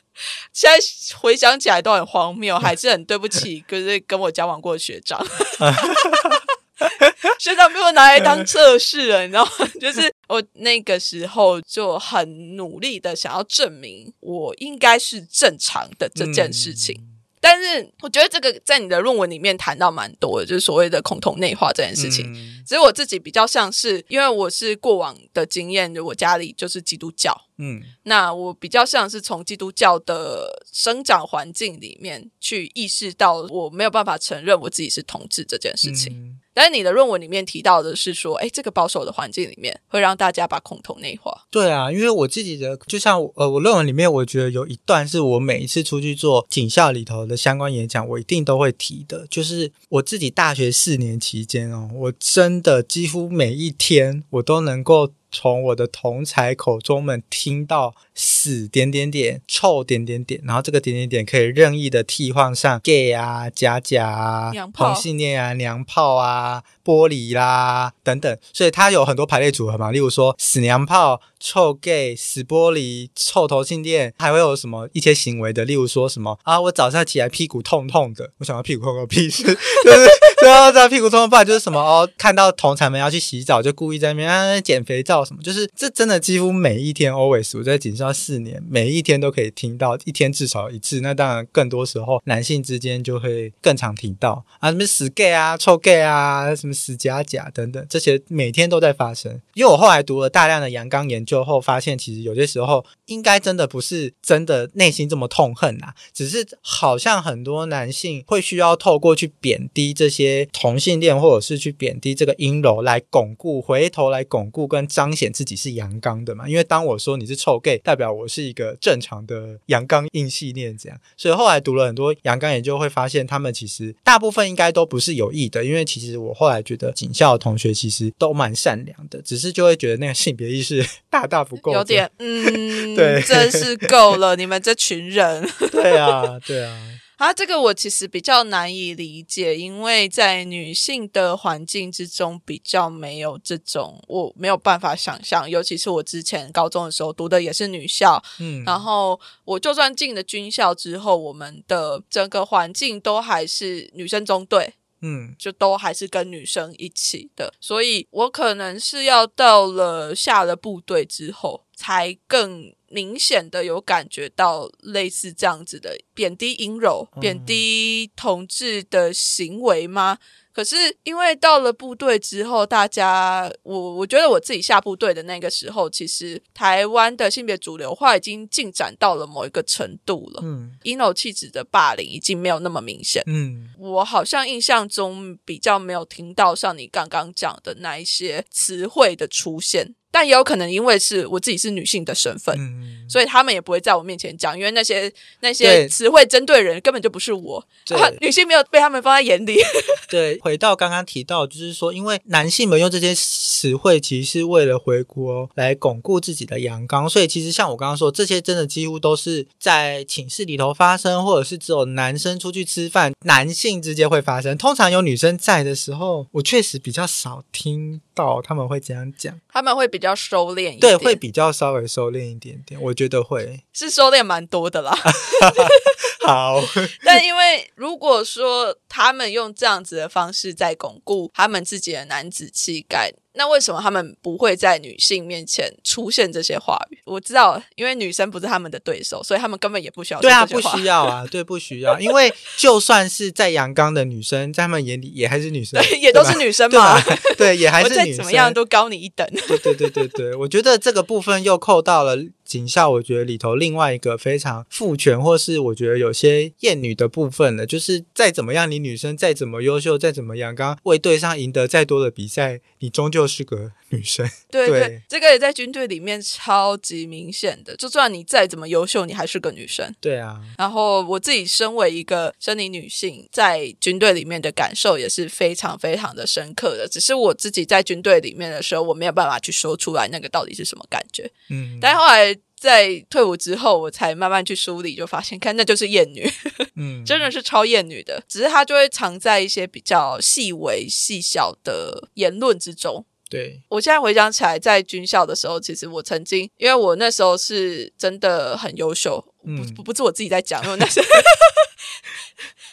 现在回想起来都很荒谬，还是很对不起，就是跟我交往过的学长。学长被我拿来当测试了，你知道吗？就是我那个时候就很努力的想要证明我应该是正常的这件事情。但是我觉得这个在你的论文里面谈到蛮多的，就是所谓的恐同内化这件事情。嗯只是我自己比较像是，因为我是过往的经验，我家里就是基督教，嗯那我比较像是从基督教的生长环境里面去意识到，我没有办法承认我自己是同志这件事情。嗯但是你的论文里面提到的是说，哎，这个保守的环境里面会让大家把恐同内化。对啊，因为我自己的，就像呃，我论文里面，我觉得有一段是我每一次出去做警校里头的相关演讲，我一定都会提的，就是我自己大学四年期间哦，我真的几乎每一天我都能够从我的同才口中们听到死点点点、臭点点点，然后这个点点点可以任意的替换上 gay 啊、假假啊同性恋啊、娘炮啊、玻璃啦等等，所以它有很多排列组合嘛，例如说死娘炮、臭 gay、死玻璃、臭同性恋，还会有什么一些行为的，例如说什么啊，我早上起来屁股痛痛的，我想要屁股痛个屁事，就是对啊，这屁股痛痛，不然就是什么哦，看到同才们要去洗澡，就故意在那边啊减肥皂什么，就是这真的几乎每一天 always 我在警校四年，每一天都可以听到，一天至少一次。那当然更多时候男性之间就会更常听到。啊，什么死 gay 啊、臭 gay 啊、什么死假假等等，这些每天都在发生。因为我后来读了大量的阳刚研究后，发现其实有些时候应该真的不是真的内心这么痛恨啊，只是好像很多男性会需要透过去贬低这些同性恋，或者是去贬低这个阴柔，来巩固，回头来巩固跟彰显自己是阳刚的嘛。因为当我说你是臭 gay，代表我是一个正常的阳刚硬系恋这样。所以后来读了很多阳刚研究，会发现他们其实大部分应该都不是有意的，因为其实我后来觉得警校的同学其实都蛮善良的，只是就会觉得那个性别意识 大大不够，有点，嗯，对真是够了，你们这群人。对啊，对啊，啊，这个我其实比较难以理解，因为在女性的环境之中比较没有这种，我没有办法想象。尤其是我之前高中的时候读的也是女校，嗯，然后我就算进了军校之后，我们的整个环境都还是女生中队，嗯。就都还是跟女生一起的，所以我可能是要到了下了部队之后，才更明显的有感觉到类似这样子的贬低阴柔、嗯。贬低同志的行为吗？可是因为到了部队之后，大家我我觉得我自己下部队的那个时候，其实台湾的性别主流化已经进展到了某一个程度了，嗯，ino 气质的霸凌已经没有那么明显。嗯我好像印象中比较没有听到像你刚刚讲的那一些词汇的出现，但也有可能因为是我自己是女性的身份，嗯，所以他们也不会在我面前讲，因为那些那些词汇针对人根本就不是我，女性没有被他们放在眼里。对，回到刚刚提到，就是说，因为男性们用这些词汇，其实是为了回国来巩固自己的阳刚，所以其实像我刚刚说，这些真的几乎都是在寝室里头发生，或者是只有男生出去吃饭，男性之间会发生。通常有女生在的时候，我确实比较少听到他们会这样讲，他们会比较收敛一点，对，会比较稍微收敛一点点，我觉得会是收敛蛮多的啦。好，但因为如果说他们用这样子的方式在巩固他们自己的男子气概，那为什么他们不会在女性面前出现这些话语？我知道，因为女生不是他们的对手，所以他们根本也不需要对啊，不需要啊，对，不需要，因为就算是在阳刚的女生，在他们眼里也还是女生，对，也都是女生嘛吧。对，也还是女生。怎么样都高你一等。对对对对对，我觉得这个部分又扣到了警校，我觉得里头另外一个非常父权，或是我觉得有些厌女的部分了。就是再怎么样，你女生再怎么优秀，再怎么样，刚为队上赢得再多的比赛，你终究是个 女生。对对，对这个也在军队里面超级明显的。就算你再怎么优秀，你还是个女生。对啊，然后我自己身为一个生理女性，在军队里面的感受也是非常非常的深刻的。只是我自己在军队里面的时候，我没有办法去说出来那个到底是什么感觉。嗯，但后来在退伍之后，我才慢慢去梳理，就发现，看那就是厌女，嗯，真的是超厌女的。只是她就会藏在一些比较细微细小的言论之中。对，我现在回想起来，在军校的时候，其实我曾经，因为我那时候是真的很优秀，不不是我自己在讲，因为那时候。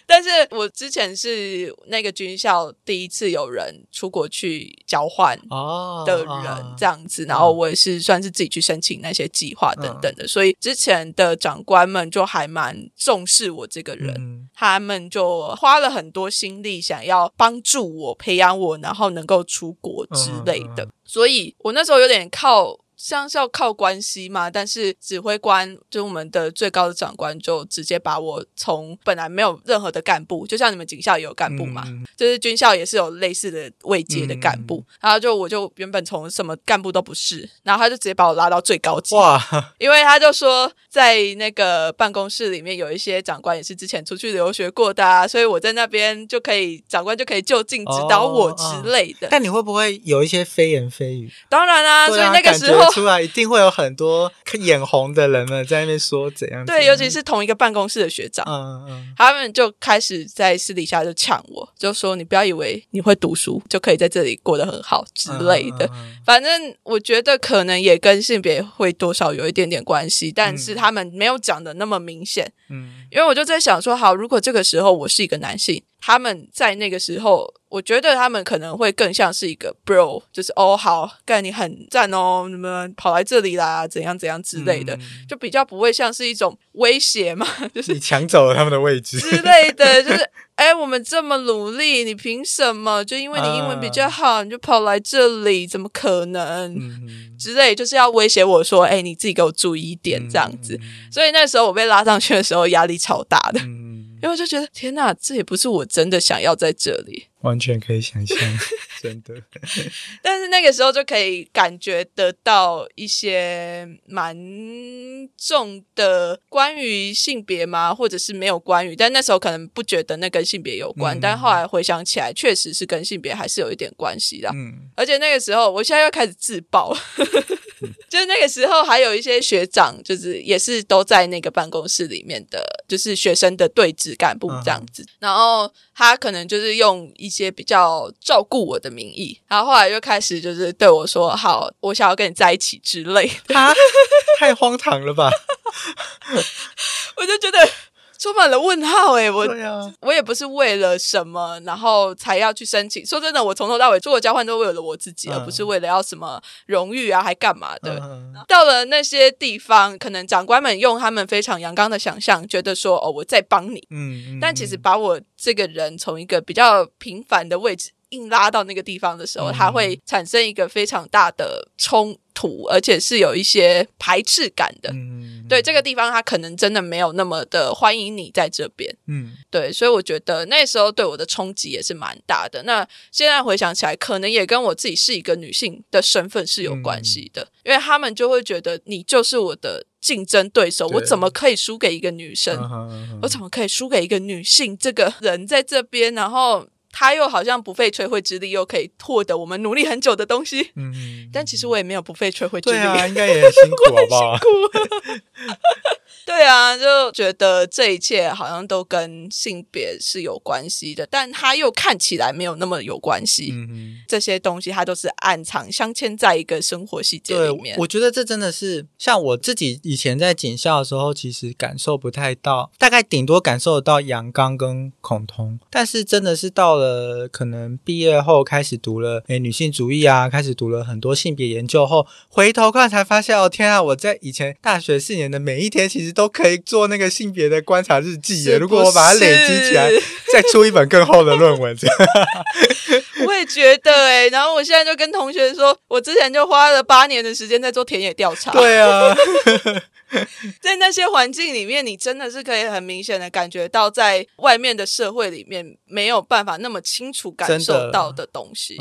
但是我之前是那个军校第一次有人出国去交换哦的人这样子，然后我也是算是自己去申请那些计划等等的，所以之前的长官们就还蛮重视我这个人，嗯他们就花了很多心力想要帮助我、培养我，然后能够出国之类的，嗯所以我那时候有点靠。像是要靠关系嘛，但是指挥官就我们的最高的长官就直接把我从本来没有任何的干部，就像你们警校也有干部嘛，嗯就是军校也是有类似的位阶的干部，然后就我就原本从什么干部都不是，然后他就直接把我拉到最高级，哇，因为他就说在那个办公室里面有一些长官也是之前出去留学过的、啊，所以我在那边就可以长官就可以就近指导我之类的。但你会不会有一些非言非语？当然啦、所以那个时候出来一定会有很多眼红的人们在那边说怎样。对，尤其是同一个办公室的学长。嗯嗯他们就开始在私底下就呛我，就说你不要以为你会读书就可以在这里过得很好之类的。反正我觉得可能也跟性别会多少有一点点关系，但是他们没有讲的那么明显。嗯因为我就在想说，好，如果这个时候我是一个男性，他们在那个时候，我觉得他们可能会更像是一个 bro，就是哦，好，干你很赞哦，你们跑来这里啦，怎样怎样之类的，嗯就比较不会像是一种威胁嘛，就是你抢走了他们的位置。之类的，就是哎，我们这么努力，你凭什么？就因为你英文比较好，你就跑来这里？怎么可能？嗯之类，就是要威胁我说，哎，你自己给我注意一点，这样子。所以那时候我被拉上去的时候，压力超大的，嗯，因为我就觉得天哪，这也不是我真的想要在这里。完全可以想象，真的。但是那个时候就可以感觉得到一些蛮重的关于性别吗？或者是没有关于，但那时候可能不觉得那跟性别有关，嗯但后来回想起来，确实是跟性别还是有一点关系的。嗯而且那个时候，我现在又开始自爆，就是那个时候还有一些学长，就是也是都在那个办公室里面的，就是学生的对职干部这样子。然后他可能就是用一些比较照顾我的名义，然后后来就开始就是对我说：“好，我想要跟你在一起之类的。啊，太荒唐了吧？” 我就觉得充满了问号诶、我啊，我也不是为了什么，然后才要去申请。说真的，我从头到尾出国交换都为了我自己，嗯而不是为了要什么荣誉啊，还干嘛的。嗯到了那些地方，可能长官们用他们非常阳刚的想象，觉得说：“哦，我在帮你。嗯，但其实把我这个人从一个比较平凡的位置硬拉到那个地方的时候，嗯它会产生一个非常大的冲突，而且是有一些排斥感的。嗯对这个地方，它可能真的没有那么的欢迎你在这边。嗯对，所以我觉得那时候对我的冲击也是蛮大的。那现在回想起来，可能也跟我自己是一个女性的身份是有关系的，因为他们就会觉得你就是我的竞争对手，我怎么可以输给一个女生？嗯我怎么可以输给一个女性？这个人在这边，然后她又好像不费吹灰之力，又可以获得我们努力很久的东西。嗯，但其实我也没有不费吹灰之力。对啊，应该也很辛苦，好不好？对啊，就觉得这一切好像都跟性别是有关系的，但他又看起来没有那么有关系。嗯这些东西它都是暗藏、镶嵌在一个生活细节里面，。我觉得这真的是像我自己以前在警校的时候，其实感受不太到，大概顶多感受得到阳刚跟恐同，但是真的是到了可能毕业后开始读了诶女性主义啊，开始读了很多性别研究后，回头看才发现哦天啊，我在以前大学四年的每一天，其实都可以做那个性别的观察日记耶。是如果我把它累积起来，再出一本更厚的论文，这样 我也觉得哎、然后我现在就跟同学说，我之前就花了八年的时间在做田野调查。对啊，在那些环境里面，你真的是可以很明显的感觉到，在外面的社会里面没有办法那么清楚感受到的东西。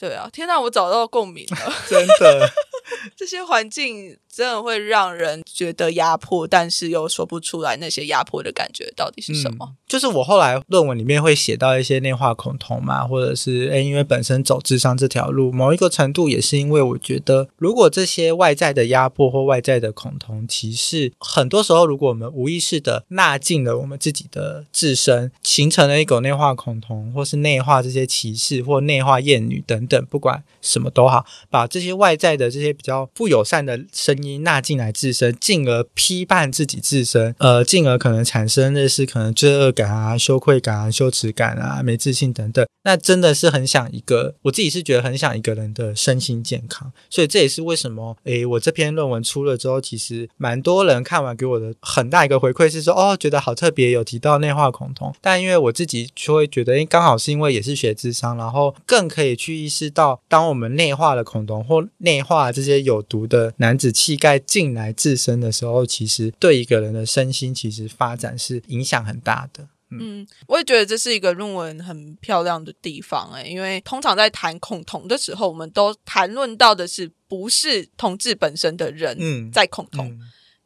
对啊，天哪，我找到共鸣了。真的。这些环境真的会让人觉得压迫，但是又说不出来那些压迫的感觉到底是什么。嗯就是我后来论文里面会写到一些内化恐同嘛，或者是诶，因为本身走智商这条路，某一个程度也是因为我觉得，如果这些外在的压迫或外在的恐同歧视，很多时候如果我们无意识的纳进了我们自己的自身，形成了一种内化恐同，或是内化这些歧视或内化厌女等等，等不管什么都好，把这些外在的这些比较不友善的声音纳进来自身，进而批判自己自身，呃，进而可能产生类似可能罪恶感啊、羞愧感啊、羞耻感啊、没自信等等。那真的是很想一个，我自己是觉得很想一个人的身心健康，所以这也是为什么，诶，我这篇论文出了之后，其实蛮多人看完给我的很大一个回馈是说，哦，觉得好特别，有提到内化恐同，但因为我自己就会觉得，诶，刚好是因为也是学智商，然后更可以去意识到，当我们内化了恐同或内化这些有毒的男子气概进来自身的时候，其实对一个人的身心其实发展是影响很大的。嗯，我也觉得这是一个论文很漂亮的地方哎，因为通常在谈恐同的时候，我们都谈论到的是不是同志本身的人在恐同。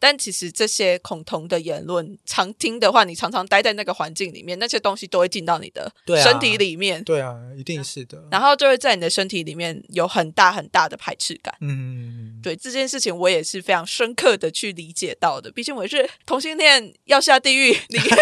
但其实这些恐同的言论，常听的话，你常常待在那个环境里面，那些东西都会进到你的身体里面。对啊，一定是的。然后就会在你的身体里面有很大很大的排斥感。嗯，对这件事情，我也是非常深刻的去理解到的。毕竟我是同性恋要下地狱里面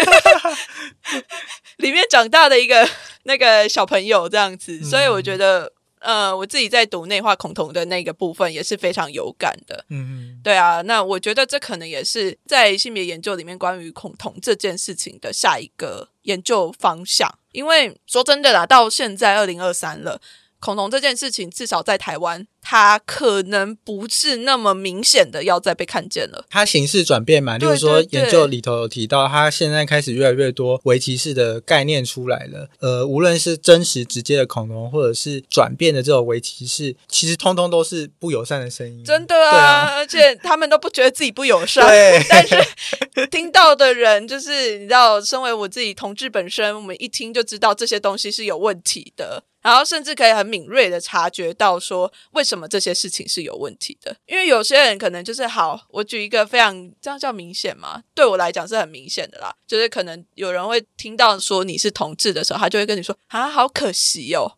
里面长大的一个那个小朋友这样子，所以我觉得。呃，我自己在读内化恐同的那个部分也是非常有感的。嗯，对啊，那我觉得这可能也是在性别研究里面关于恐同这件事情的下一个研究方向。因为说真的啦，到现在二零二三了。恐同这件事情，至少在台湾，它可能不是那么明显的要再被看见了。他形式转变嘛，例如说研究里头有提到，他现在开始越来越多围棋式的概念出来了。呃，无论是真实直接的恐龙，或者是转变的这种围棋式，其实通通都是不友善的声音。真的啊，而且他们都不觉得自己不友善，但是听到的人就是你知道，身为我自己同志本身，我们一听就知道这些东西是有问题的。然后甚至可以很敏锐的察觉到，说为什么什么这些事情是有问题的。因为有些人可能就是好，我举一个非常这样叫明显嘛，对我来讲是很明显的啦。就是可能有人会听到说你是同志的时候，他就会跟你说啊，好可惜哦。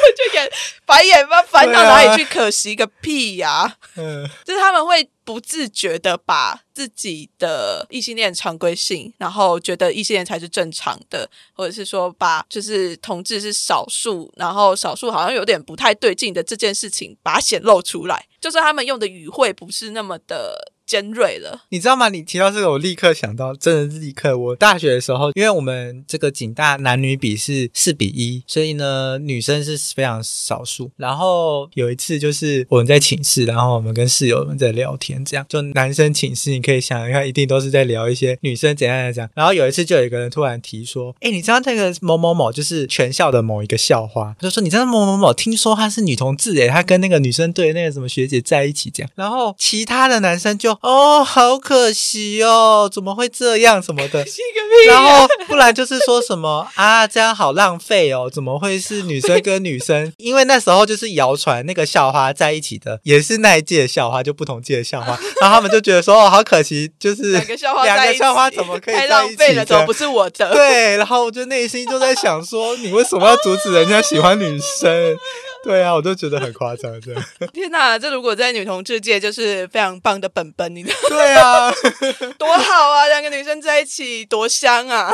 就眼白眼翻翻到哪里去？可惜个屁呀！嗯，就是他们会不自觉的把自己的异性恋常规性，然后觉得异性恋才是正常的，或者是说把就是同志是少数，然后少数好像有点不太对劲的这件事情，把它显露出来。就是他们用的语汇不是那么的。尖锐了，你知道吗？你提到这个，我立刻想到，真的是立刻。我大学的时候，因为我们这个警大男女比是四比一，所以呢，女生是非常少数。然后有一次，就是我们在寝室，然后我们跟室友们在聊天，这样就男生寝室，你可以想一下，一定都是在聊一些女生怎样怎样。然后有一次，就有一个人突然提说：“哎，你知道那个某某某就是全校的某一个校花？”就说：“你知道某某某，听说他是女同志，诶，他跟那个女生对那个什么学姐在一起这样。”然后其他的男生就。哦，好可惜哦，怎么会这样什么的？然后不然就是说什么 啊，这样好浪费哦，怎么会是女生跟女生？因为那时候就是谣传那个校花在一起的，也是那一届的校花，就不同届的校花。然后他们就觉得说，哦，好可惜，就是两个校花，两个校花怎么可以太浪费了？怎么不是我的？对，然后我就内心就在想说，你为什么要阻止人家喜欢女生？对啊，我都觉得很夸张，这样。天哪，这如果在女同志界就是非常棒的本本，你对啊，多好啊，两个女生在一起多香啊！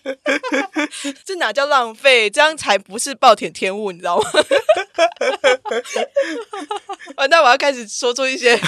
这哪叫浪费？这样才不是暴殄天物，你知道吗？啊，那我要开始说出一些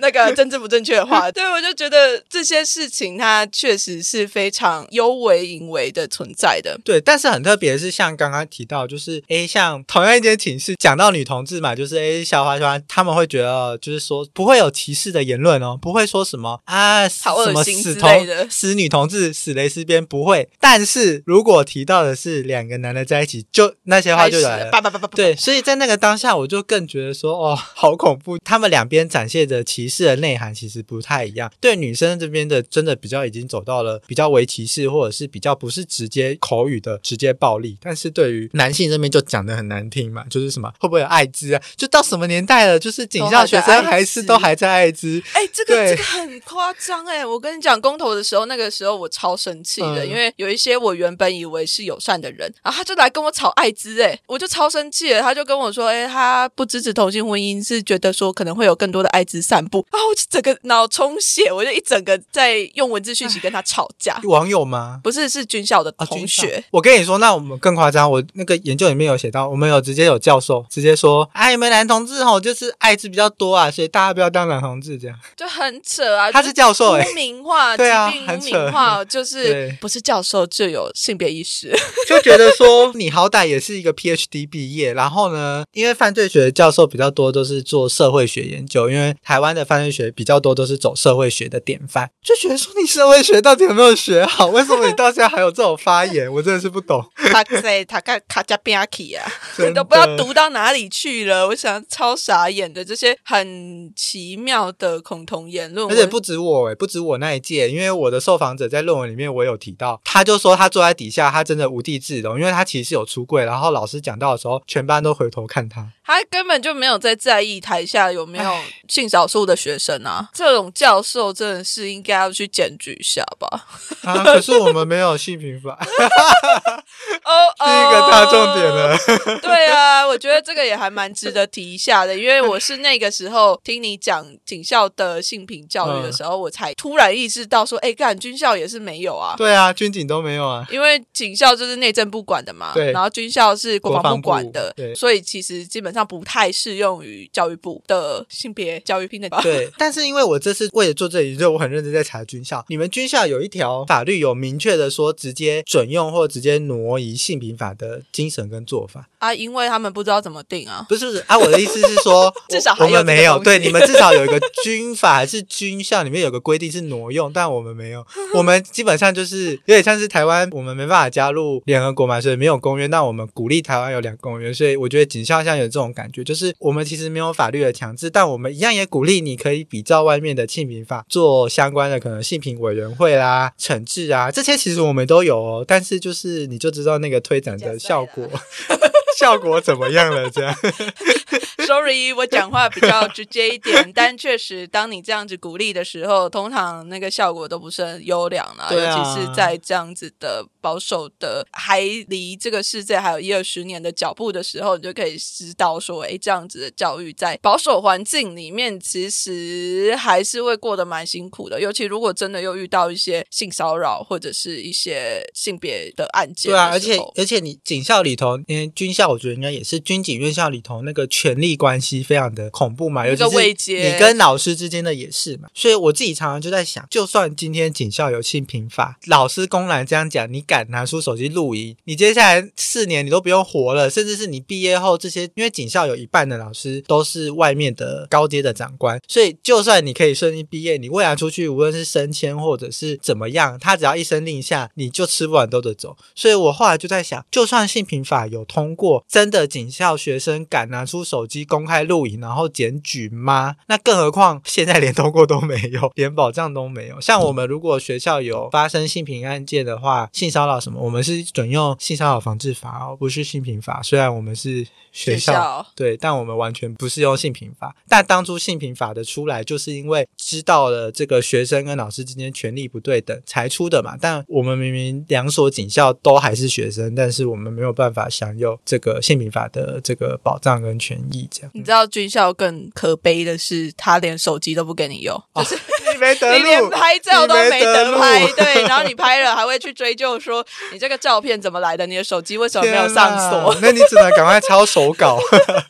那个政治不正确的话。对，我就觉得这些事情它确实是非常优为淫为的存在的。对，但是很特别的是，像刚刚提到，就是 A，，像同。样一间寝室讲到女同志嘛，就是 A，，小花小他们会觉得就是说不会有歧视的言论哦，不会说什么啊什么死同死女同志死蕾丝边不会，但是如果提到的是两个男的在一起，就那些话就来了，对，所以在那个当下，我就更觉得说哦，好恐怖，他们两边展现的歧视的内涵其实不太一样。对女生这边的，真的比较已经走到了比较为歧视，或者是比较不是直接口语的直接暴力，但是对于男性这边就讲的很难。听嘛，就是什么会不会有艾滋啊？就到什么年代了，就是警校学生还是都还在艾滋？哎，这个这个很夸张哎！我跟你讲，公投的时候，那个时候我超生气的，因为有一些我原本以为是友善的人，然后他就来跟我吵艾滋，哎，我就超生气了。他就跟我说，哎，他不支持同性婚姻，是觉得说可能会有更多的艾滋散布。然后我整个脑充血，我就一整个在用文字讯息跟他吵架。网友吗？不是，是军校的同学。我跟你说，那我们更夸张。我那个研究里面有写到，我们有。直接有教授直接说，哎，你们男同志吼就是艾滋比较多啊，所以大家不要当男同志这样。就很扯啊！他是教授哎、污名化，对啊污名化，就是不是教授就有性别意识。就觉得说你好歹也是一个 PhD 毕业，然后呢，因为犯罪学的教授比较多都是做社会学研究，因为台湾的犯罪学比较多都是走社会学的典范，就觉得说你社会学到底有没有学好？为什么你到现在还有这种发言？我真的是不懂。他在他看卡加比亚奇啊，都不知道读到哪里去了。我想超傻眼的这些很奇妙的恐同言论，而且不止我诶、不止我那一届，因为我的受访者在论文里面我有提到，他就说他坐在底下，他真的无地自容，因为他其实有出柜，然后老师讲到的时候，全班都回头看他。他根本就没有在在意台下有没有性少数的学生啊。这种教授真的是应该要去检举一下吧。啊，可是我们没有性平法，哦，第一个大重点了。对啊，我觉得这个也还蛮值得提一下的，因为我是那个时候听你讲警校的性平教育的时候，我才突然意识到说，哎，干军校也是没有啊。对啊，军警都没有啊。因为警校就是内政部管的嘛，对然后军校是国防部管的对，所以其实基本上不太适用于教育部的性别教育平等。对，但是因为我这次为了做这里，所以我很认真在查军校。你们军校有一条法律有明确的说，直接准用或直接挪移性平法的精神跟做法。啊，因为他们不知道怎么定啊。不是不是啊，我的意思是说，至少我们没有，对，你们至少有一个军法还是军校里面有个规定是挪用，但我们没有。我们基本上就是有点像是台湾，我们没办法加入联合国嘛，所以没有公约。那我们鼓励台湾有两个公约，所以我觉得警校像有这种感觉，就是我们其实没有法律的强制，但我们一样也鼓励你可以比照外面的性平法做相关的可能性平委员会啦、惩治啊这些，其实我们都有哦。但是就是你就知道那个推展的效果。效果怎么样了？这样 Sorry，我讲话比较直接一点，但确实，当你这样子鼓励的时候，通常那个效果都不是很优良啦。尤其是在这样子的保守的，还离这个世界还有一二十年的脚步的时候，你就可以知道说，哎，这样子的教育在保守环境里面，其实还是会过得蛮辛苦的。尤其如果真的又遇到一些性骚扰或者是一些性别的案件对啊，而且而且你警校里头，因为军校我觉得应该也是军警院校里头那个权力关系非常的恐怖嘛，尤一个其是位你跟老师之间的也是嘛，所以我自己常常就在想，就算今天警校有性平法，老师公然这样讲，你敢拿出手机录音，你接下来四年你都不用活了，甚至是你毕业后这些，因为警校有一半的老师都是外面的高阶的长官，所以就算你可以顺利毕业，你未来出去无论是升迁或者是怎么样，他只要一声令下，你就吃不完兜着走。所以我后来就在想，就算性平法有通过，真的警校学生敢拿出手机公开录影，然后检举吗？那更何况现在连通过都没有，连保障都没有。像我们如果学校有发生性平案件的话，性骚扰什么，我们是准用性骚扰防治法哦，不是性平法。虽然我们是学学校校对，但我们完全不是用性平法。但当初性平法的出来，就是因为知道了这个学生跟老师之间权力不对等才出的嘛。但我们明明两所警校都还是学生，但是我们没有办法享有这个性平法的这个保障跟权益，这样你知道军校更可悲的是，他连手机都不给你用，就是你 没得你连，拍照都没得拍，对，然后你拍了还会去追究说你这个照片怎么来的，你的手机为什么没有上锁？那你只能赶快抄手稿，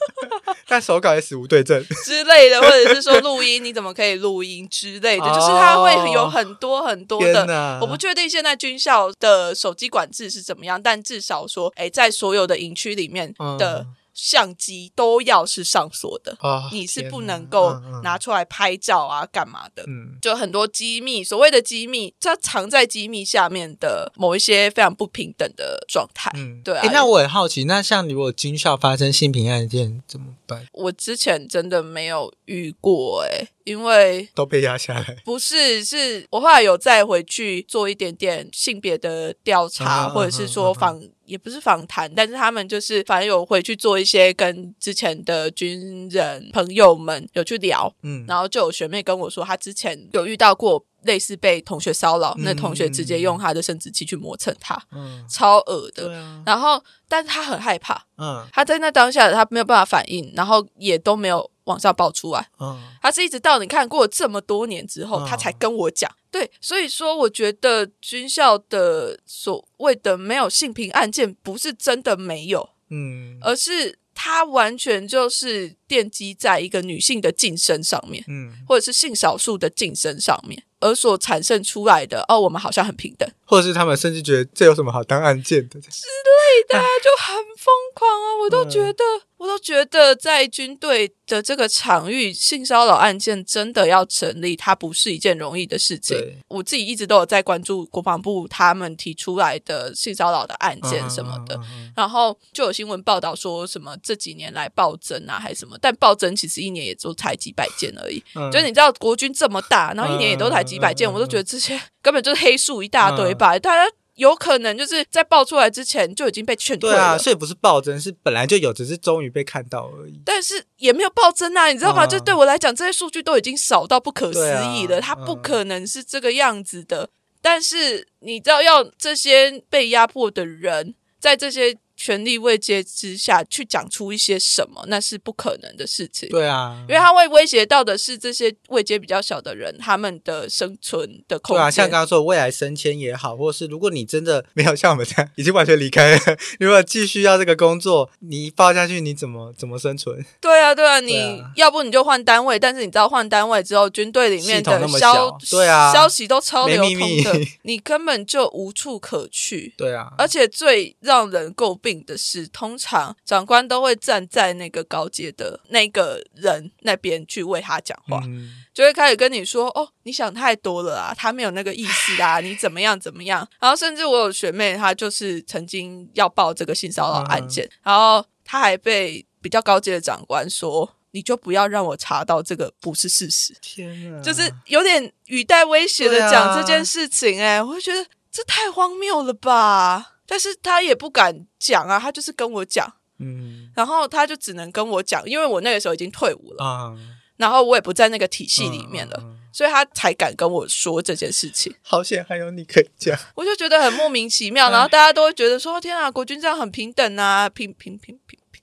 但手稿也死无对证。之类的，或者是说录音你怎么可以录音之类的，哦。就是它会有很多很多的。我不确定现在军校的手机管制是怎么样，但至少说，哎，在所有的营区里面的嗯相机都要是上锁的，啊，你是不能够拿出来拍照啊，干嘛的？嗯就很多机密，所谓的机密，它藏在机密下面的某一些非常不平等的状态。嗯，对啊诶那我很好奇，那像如果军校发生性平案件怎么办？我之前真的没有遇过哎、因为都被压下来。不是，是我后来有再回去做一点点性别的调查，嗯或者是说访，也不是访谈，但是他们就是反正有回去做一些跟之前的军人朋友们有去聊，嗯，然后就有学妹跟我说，她之前有遇到过类似被同学骚扰，那同学直接用他的生殖器去磨蹭她，嗯，超恶的。啊，然后，但是她很害怕，嗯她在那当下她没有办法反应，然后也都没有往上爆出来。嗯她是一直到你看过了这么多年之后，他才跟我讲。对，所以说我觉得军校的所谓的没有性平案件，不是真的没有，嗯，而是他完全就是奠基在一个女性的晋升上面，嗯，或者是性少数的晋升上面，而所产生出来的哦，我们好像很平等，或者是他们甚至觉得这有什么好当案件的？之类的就很疯狂啊！我都觉得，我都觉得在军队的这个场域，性骚扰案件真的要成立，它不是一件容易的事情。我自己一直都有在关注国防部他们提出来的性骚扰的案件什么的。嗯，嗯嗯然后就有新闻报道说什么这几年来暴增啊，还是什么？但暴增其实一年也就才几百件而已。嗯就是你知道国军这么大，然后一年也都才几百件，我都觉得这些根本就是黑数一大堆吧。大家有可能就是在爆出来之前就已经被劝退了。对啊，所以不是暴增，是本来就有，只是终于被看到而已。但是也没有暴增啊，你知道吗？嗯就对我来讲，这些数据都已经少到不可思议了，啊它不可能是这个样子的。但是你知道，要这些被压迫的人在这些权力位阶之下去讲出一些什么，那是不可能的事情。对啊因，为他会威胁到的是这些位阶比较小的人他们的生存的空间。对啊，像刚刚说的未来升迁也好，或是如果你真的没有像我们这样已经完全离开了，如果继续要这个工作，你一报下去，你怎么怎么生存？对啊，对啊，你啊要不你就换单位，但是你知道换单位之后，军队里面的消对啊消息都超流通的密，你根本就无处可去。对啊，而且最让人诟病的是，通常长官都会站在那个高阶的那个人那边去为他讲话，嗯，就会开始跟你说：“哦，你想太多了啊，他没有那个意思啊，你怎么样怎么样。”然后甚至我有学妹，她就是曾经要报这个性骚扰案件，然后她还被比较高阶的长官说：“你就不要让我查到这个不是事实。”天啊，就是有点语带威胁的讲这件事情、哎、我就觉得这太荒谬了吧！但是他也不敢讲啊，他就是跟我讲，嗯。然后他就只能跟我讲，因为我那个时候已经退伍了，啊。然后我也不在那个体系里面了，嗯嗯嗯。所以他才敢跟我说这件事情。好险还有你可以讲，我就觉得很莫名其妙，然后大家都会觉得说：“天啊，国军这样很平等啊，平平平平平。”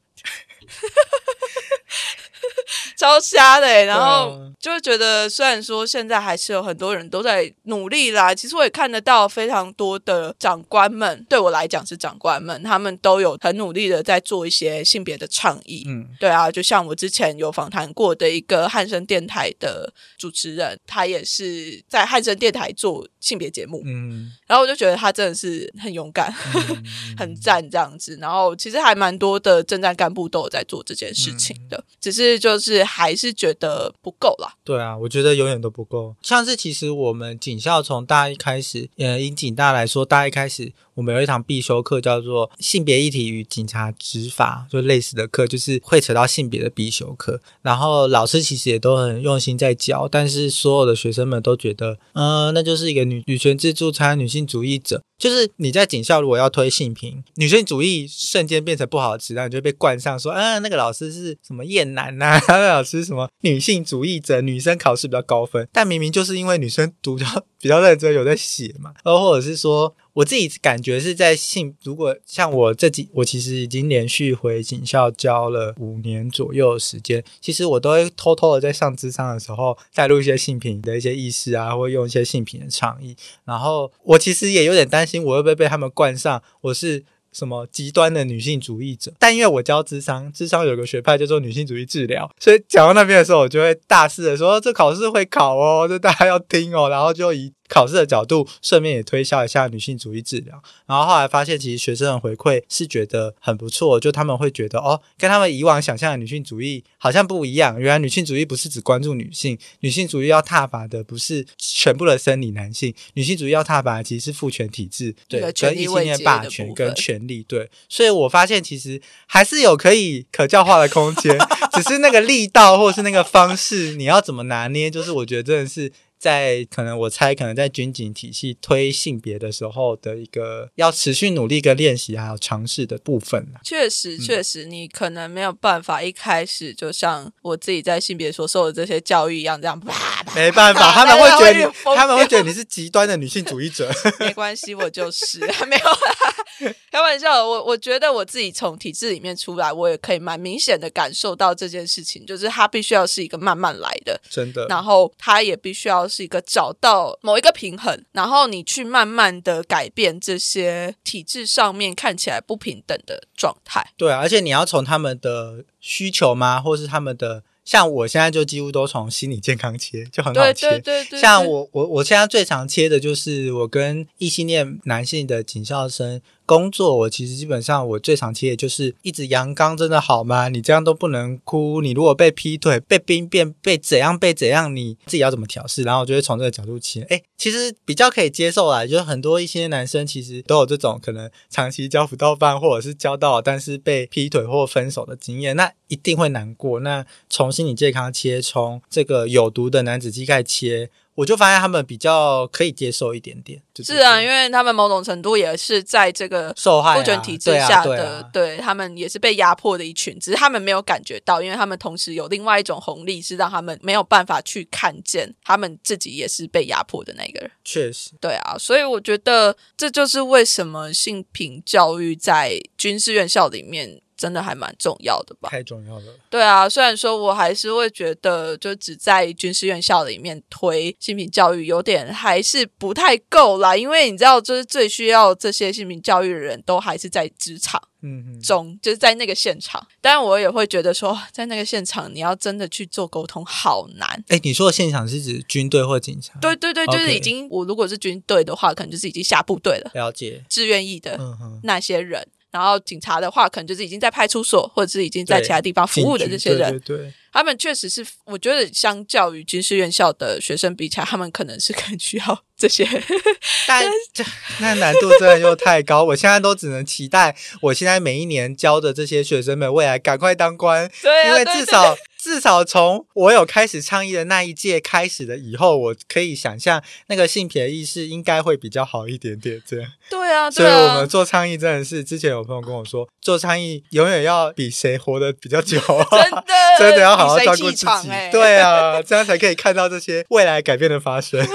超瞎的、欸，然后就会觉得，虽然说现在还是有很多人都在努力啦，其实我也看得到非常多的长官们，对我来讲是长官们，他们都有很努力的在做一些性别的倡议。嗯。对啊，就像我之前有访谈过的一个汉声电台的主持人，他也是在汉声电台做性别节目，嗯，然后我就觉得他真的是很勇敢，嗯。很赞这样子。然后其实还蛮多的政战干部都有在做这件事情的，只是这就是还是觉得不够啦。对啊，我觉得永远都不够。像是其实我们警校从大一开始，呃，以警大来说，大一开始我们有一堂必修课叫做性别议题与警察执法，就类似的课，就是会扯到性别的必修课。然后老师其实也都很用心在教，但是所有的学生们都觉得，呃，那就是一个女女权自助餐、女性主义者。就是你在警校如果要推性平，女性主义瞬间变成不好的词，然后你就被冠上说，啊，那个老师是什么厌男呐、那个老师什么女性主义者，女生考试比较高分，但明明就是因为女生读比较比较认真，有在写嘛，然后或者是说。我自己感觉是在性，如果像我这几，我其实已经连续回警校教了五年左右的时间，其实我都会偷偷的在上智商的时候带入一些性品的一些意识啊，或用一些性品的倡议。然后我其实也有点担心，我会不会被他们冠上我是什么极端的女性主义者？但因为我教智商，智商有个学派叫做女性主义治疗，所以讲到那边的时候，我就会大肆的说这考试会考哦，这大家要听哦，然后就以考试的角度，顺便也推销一下女性主义治疗。然后后来发现，其实学生的回馈是觉得很不错，就他们会觉得哦，跟他们以往想象的女性主义好像不一样。原来女性主义不是只关注女性，女性主义要踏伐的不是全部的生理男性，女性主义要踏伐的其实是父权体制，对，权跟异性恋霸权跟权力，对。所以我发现其实还是有可以可教化的空间，只是那个力道或者是那个方式，你要怎么拿捏，就是我觉得真的是。在可能我猜，可能在军警体系推性别的时候的一个要持续努力跟练习还有尝试的部分啦确实，确实，你可能没有办法一开始就像我自己在性别所受的这些教育一样，这样啪啪。没办法，他们 会觉得你，他们会觉得你是极端的女性主义者。没关系，我就是 没有啦 开玩笑，我我觉得我自己从体制里面出来，我也可以蛮明显的感受到这件事情，就是它必须要是一个慢慢来的，真的。然后它也必须要是一个找到某一个平衡，然后你去慢慢的改变这些体制上面看起来不平等的状态。对啊，而且你要从他们的需求吗，或是他们的。像我现在就几乎都从心理健康切，就很好切。对对对。像我我我现在最常切的就是我跟异性恋男性的警校生。工作我其实基本上我最常切的就是一直阳刚，真的好吗？你这样都不能哭。你如果被劈腿、被兵变、被怎样、被怎样，你自己要怎么调试？然后我就会从这个角度切。哎，其实比较可以接受啦，就是很多一些男生其实都有这种可能长期交不到伴或者是交到但是被劈腿或分手的经验，那一定会难过。那从心理健康切，从这个有毒的男子气概切。我就发现他们比较可以接受一点点，是啊，因为他们某种程度也是在这个受害不准体制下的，对他们也是被压迫的一群，只是他们没有感觉到，因为他们同时有另外一种红利，是让他们没有办法去看见他们自己也是被压迫的那个人。确实，对啊，所以我觉得这就是为什么性平教育在军事院校里面。真的还蛮重要的吧？太重要了。对啊，虽然说我还是会觉得，就只在军事院校里面推性平教育，有点还是不太够啦。因为你知道，就是最需要这些性平教育的人都还是在职场嗯中，就是在那个现场。当然，我也会觉得说，在那个现场，你要真的去做沟通，好难。哎，你说的现场是指军队或警察？对对对，就是已经我如果是军队的话，可能就是已经下部队了。了解，志愿役的那些人。然后警察的话，可能就是已经在派出所或者是已经在其他地方服务的这些人，对，他们确实是，我觉得相较于军事院校的学生比起来，他们可能是更需要这些，但这那难度真的又太高。我现在都只能期待，我现在每一年教的这些学生们未来赶快当官，对，因为至少。至少从我有开始倡议的那一届开始的以后，我可以想象那个性别意识应该会比较好一点点。这样对啊，所以我们做倡议真的是，之前有朋友跟我说，做倡议永远要比谁活得比较久，真的真的要好好照顾自己。对啊，这样才可以看到这些未来改变的发生。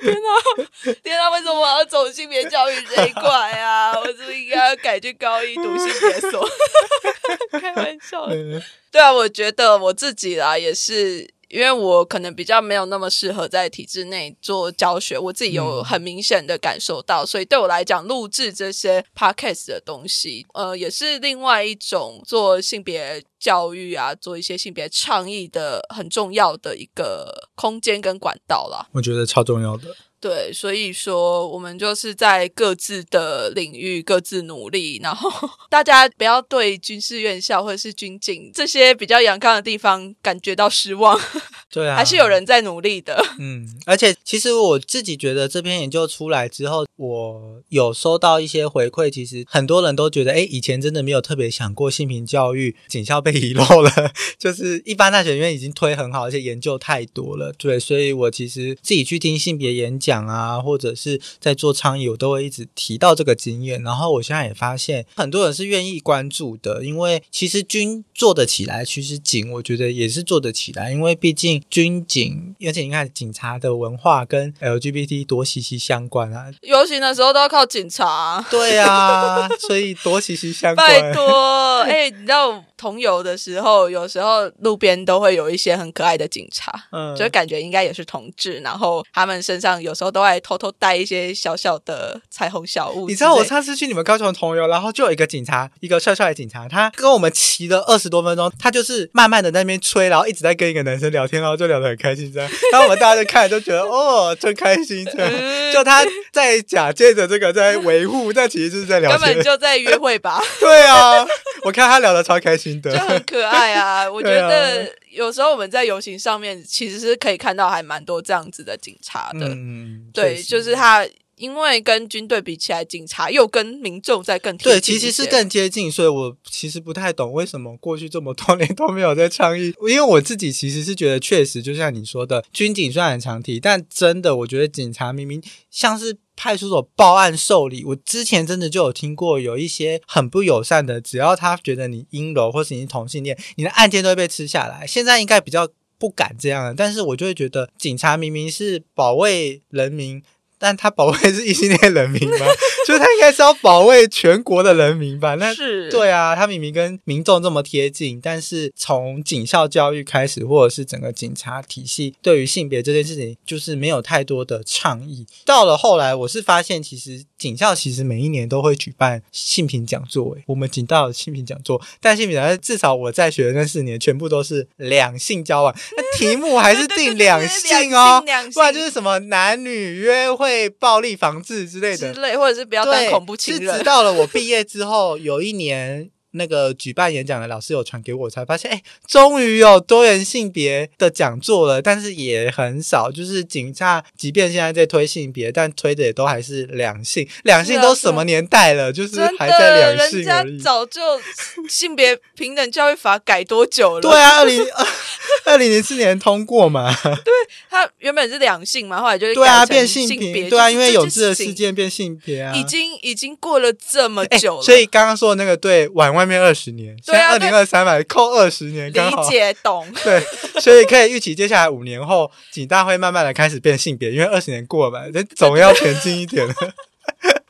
天哪，天哪，为什么我要走性别教育这一块啊？我是不是应该要改去高一读性别所？开玩笑。对啊，我觉得我自己啦，也是因为我可能比较没有那么适合在体制内做教学，我自己有很明显的感受到，所以对我来讲，录制这些 podcast 的东西，呃，也是另外一种做性别教育啊，做一些性别倡议的很重要的一个空间跟管道啦。我觉得超重要的。对，所以说我们就是在各自的领域各自努力，然后 大家不要对军事院校或者是军警这些比较阳刚的地方感觉到失望。对啊，还是有人在努力的。嗯，而且其实我自己觉得这篇研究出来之后，我有收到一些回馈，其实很多人都觉得，哎，以前真的没有特别想过性平教育，警校被遗漏了。就是一般大学因为已经推很好，而且研究太多了，对，所以我其实自己去听性别演讲。讲啊，或者是在做倡议，我都会一直提到这个经验。然后我现在也发现，很多人是愿意关注的，因为其实军做得起来，其实警我觉得也是做得起来，因为毕竟军警，而且你看警察的文化跟 LGBT 多息息相关啊。游行的时候都要靠警察，对啊，所以多息息相关。拜托，哎，你知道。同游的时候，有时候路边都会有一些很可爱的警察，嗯，就感觉应该也是同志，然后他们身上有时候都爱偷偷带一些小小的彩虹小物。你知道我上次去你们高雄同游，然后就有一个警察，一个帅帅的警察，他跟我们骑了二十多分钟，他就是慢慢的在那边吹，然后一直在跟一个男生聊天，然后就聊得很开心这样。然后我们大家就看，就觉得哦，真开心这样。就他在假借着这个在维护，但其实就是在聊天，根本就在约会吧？对啊，我看他聊得超开心。就很可爱啊！我觉得有时候我们在游行上面其实是可以看到还蛮多这样子的警察的。嗯，对，就是他因为跟军队比起来，警察又跟民众在更对，其实是更接近。所以我其实不太懂为什么过去这么多年都没有在倡议。因为我自己其实是觉得，确实就像你说的，军警虽然很常提，但真的我觉得警察明明像是。派出所报案受理，我之前真的就有听过有一些很不友善的，只要他觉得你阴柔或是你是同性恋，你的案件都会被吃下来。现在应该比较不敢这样了，但是我就会觉得警察明明是保卫人民。但他保卫是异性恋人民吗？就是他应该是要保卫全国的人民吧？那是对啊，他明明跟民众这么贴近，但是从警校教育开始，或者是整个警察体系对于性别这件事情，就是没有太多的倡议。到了后来，我是发现其实警校其实每一年都会举办性平讲座，诶，我们警大的性平讲座，但性平讲座至少我在学的那四年，全部都是两性交往，那题目还是定两性哦，不然就是什么男女约会。会暴力防治之类的，之类，或者是不要当恐怖情人。直到了我毕业之后，有一年。那个举办演讲的老师有传给我，才发现，哎，终于有多元性别的讲座了，但是也很少。就是警察，即便现在在推性别，但推的也都还是两性。两性都什么年代了？就是还在两性。早就性别平等教育法改多久了？对啊，二零二零零四年通过嘛。对，他原本是两性嘛，后来就是对啊，变性别。对啊，因为有志的事件变性别啊，已经已经过了这么久了。所以刚刚说的那个对晚外。面二十年，现在二零二三嘛，扣二十年，理解懂。对，所以可以预期接下来五年后，警大会慢慢的开始变性别，因为二十年过了嘛，人总要前进一点了。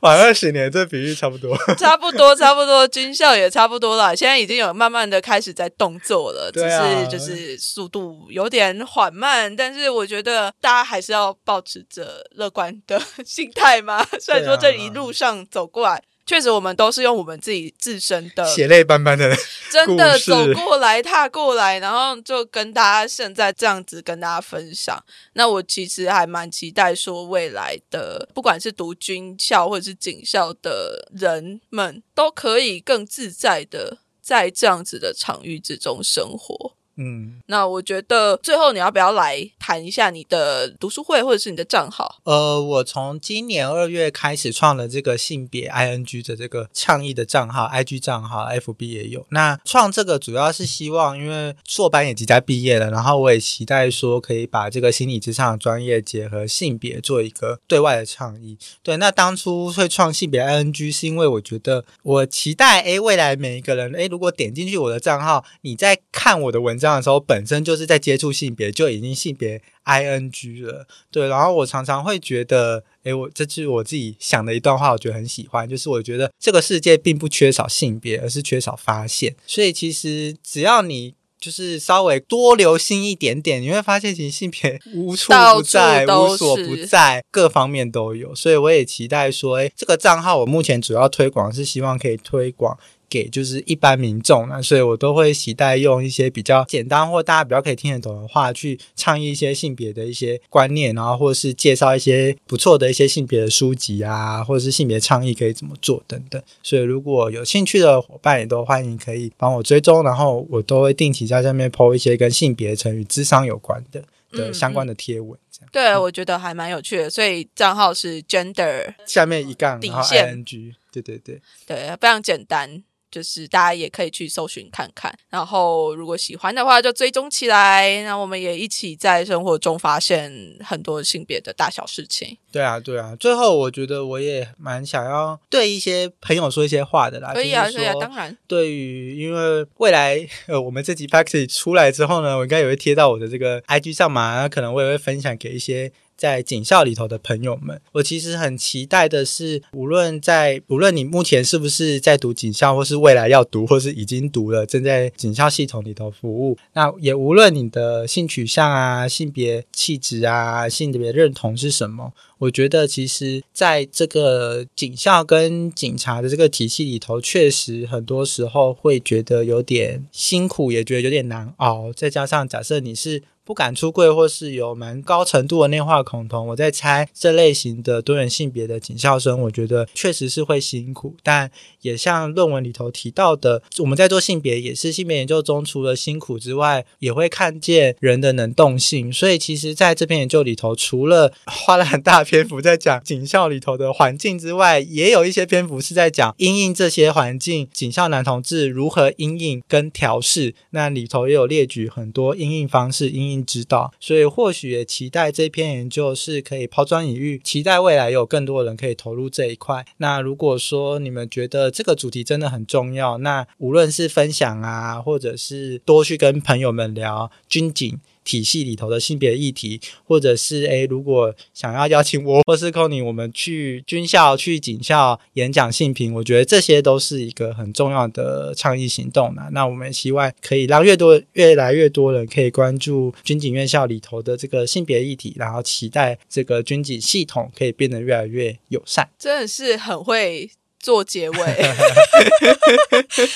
晚二十年，这比喻差不多，差不多，差不多，军校也差不多了。现在已经有慢慢的开始在动作了，只是就是速度有点缓慢，但是我觉得大家还是要保持着乐观的 心态嘛。虽然说这一路上走过来。确实，我们都是用我们自己自身的血泪斑斑的，真的走过来、踏过来，然后就跟大家现在这样子跟大家分享。那我其实还蛮期待说，未来的不管是读军校或者是警校的人们，都可以更自在的在这样子的场域之中生活。嗯，那我觉得最后你要不要来谈一下你的读书会或者是你的账号？呃，我从今年二月开始创了这个性别 ing 的这个倡议的账号，IG 账号，FB 也有。那创这个主要是希望，因为硕班也即将毕业了，然后我也期待说可以把这个心理之上的专业结合性别做一个对外的倡议。对，那当初会创性别 ing 是因为我觉得我期待，哎，未来每一个人，哎，如果点进去我的账号，你在看我的文章。的时候本身就是在接触性别，就已经性别 I N G 了，对。然后我常常会觉得，诶，我这是我自己想的一段话，我觉得很喜欢，就是我觉得这个世界并不缺少性别，而是缺少发现。所以其实只要你就是稍微多留心一点点，你会发现其实性别 无处不在，无所不在，各方面都有。所以我也期待说，诶，这个账号我目前主要推广是希望可以推广。给就是一般民众那，所以我都会期待用一些比较简单或大家比较可以听得懂的话去倡议一些性别的一些观念，然后或者是介绍一些不错的一些性别的书籍啊，或者是性别倡议可以怎么做等等。所以如果有兴趣的伙伴也都欢迎可以帮我追踪，然后我都会定期在上面 po 一些跟性别成语智商有关的的相关的贴文。这样对，我觉得还蛮有趣的。所以账号是 gender 下面一杠底线 ing，对对对对，非常简单。就是大家也可以去搜寻看看，然后如果喜欢的话就追踪起来。那我们也一起在生活中发现很多性别的大小事情。对啊，对啊。最后我觉得我也蛮想要对一些朋友说一些话的啦。可以啊，可以啊，当然。对于因为未来呃我们这集 Paxi 出来之后呢，我应该也会贴到我的这个 IG 上嘛，那可能我也会分享给一些。在警校里头的朋友们，我其实很期待的是，无论在无论你目前是不是在读警校，或是未来要读，或是已经读了，正在警校系统里头服务，那也无论你的性取向啊、性别气质啊、性别认同是什么，我觉得其实在这个警校跟警察的这个体系里头，确实很多时候会觉得有点辛苦，也觉得有点难熬。再加上假设你是。不敢出柜，或是有蛮高程度的内化恐同，我在猜这类型的多元性别的警校生，我觉得确实是会辛苦，但也像论文里头提到的，我们在做性别也是性别研究中，除了辛苦之外，也会看见人的能动性。所以其实在这篇研究里头，除了花了很大篇幅在讲警校里头的环境之外，也有一些篇幅是在讲因应这些环境，警校男同志如何因应跟调试。那里头也有列举很多因应方式，因应。指导，所以或许也期待这篇研究是可以抛砖引玉，期待未来有更多人可以投入这一块。那如果说你们觉得这个主题真的很重要，那无论是分享啊，或者是多去跟朋友们聊军警。体系里头的性别议题，或者是诶，如果想要邀请我 或是 c o n y 我们去军校、去警校演讲性平，我觉得这些都是一个很重要的倡议行动呢。那我们希望可以让越多、越来越多人可以关注军警院校里头的这个性别议题，然后期待这个军警系统可以变得越来越友善。真的是很会。做结尾，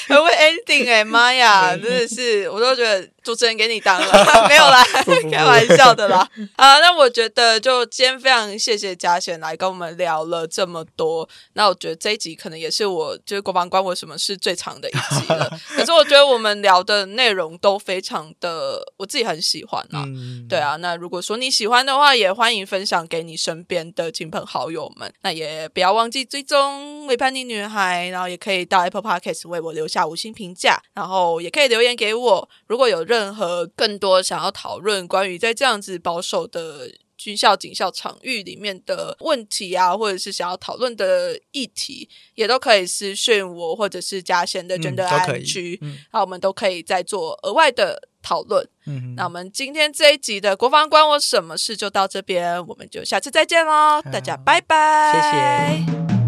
很会 ending 哎，妈呀，真的是，我都觉得。主持人给你当了，没有啦，开玩笑的啦。啊，那我觉得就今天非常谢谢嘉贤来跟我们聊了这么多。那我觉得这一集可能也是我就是国防关我什么事最长的一集了。可是我觉得我们聊的内容都非常的，我自己很喜欢啊。对啊，那如果说你喜欢的话，也欢迎分享给你身边的亲朋好友们。那也不要忘记追踪为叛逆女孩，然后也可以到 Apple Podcast 为我留下五星评价，然后也可以留言给我。如果有任何更多想要讨论关于在这样子保守的军校、警校场域里面的问题啊，或者是想要讨论的议题，也都可以私讯我，或者是加贤的真的安区，那我们都可以再做额外的讨论。嗯，那我们今天这一集的国防关我什么事就到这边，我们就下次再见喽，大家拜拜，谢谢。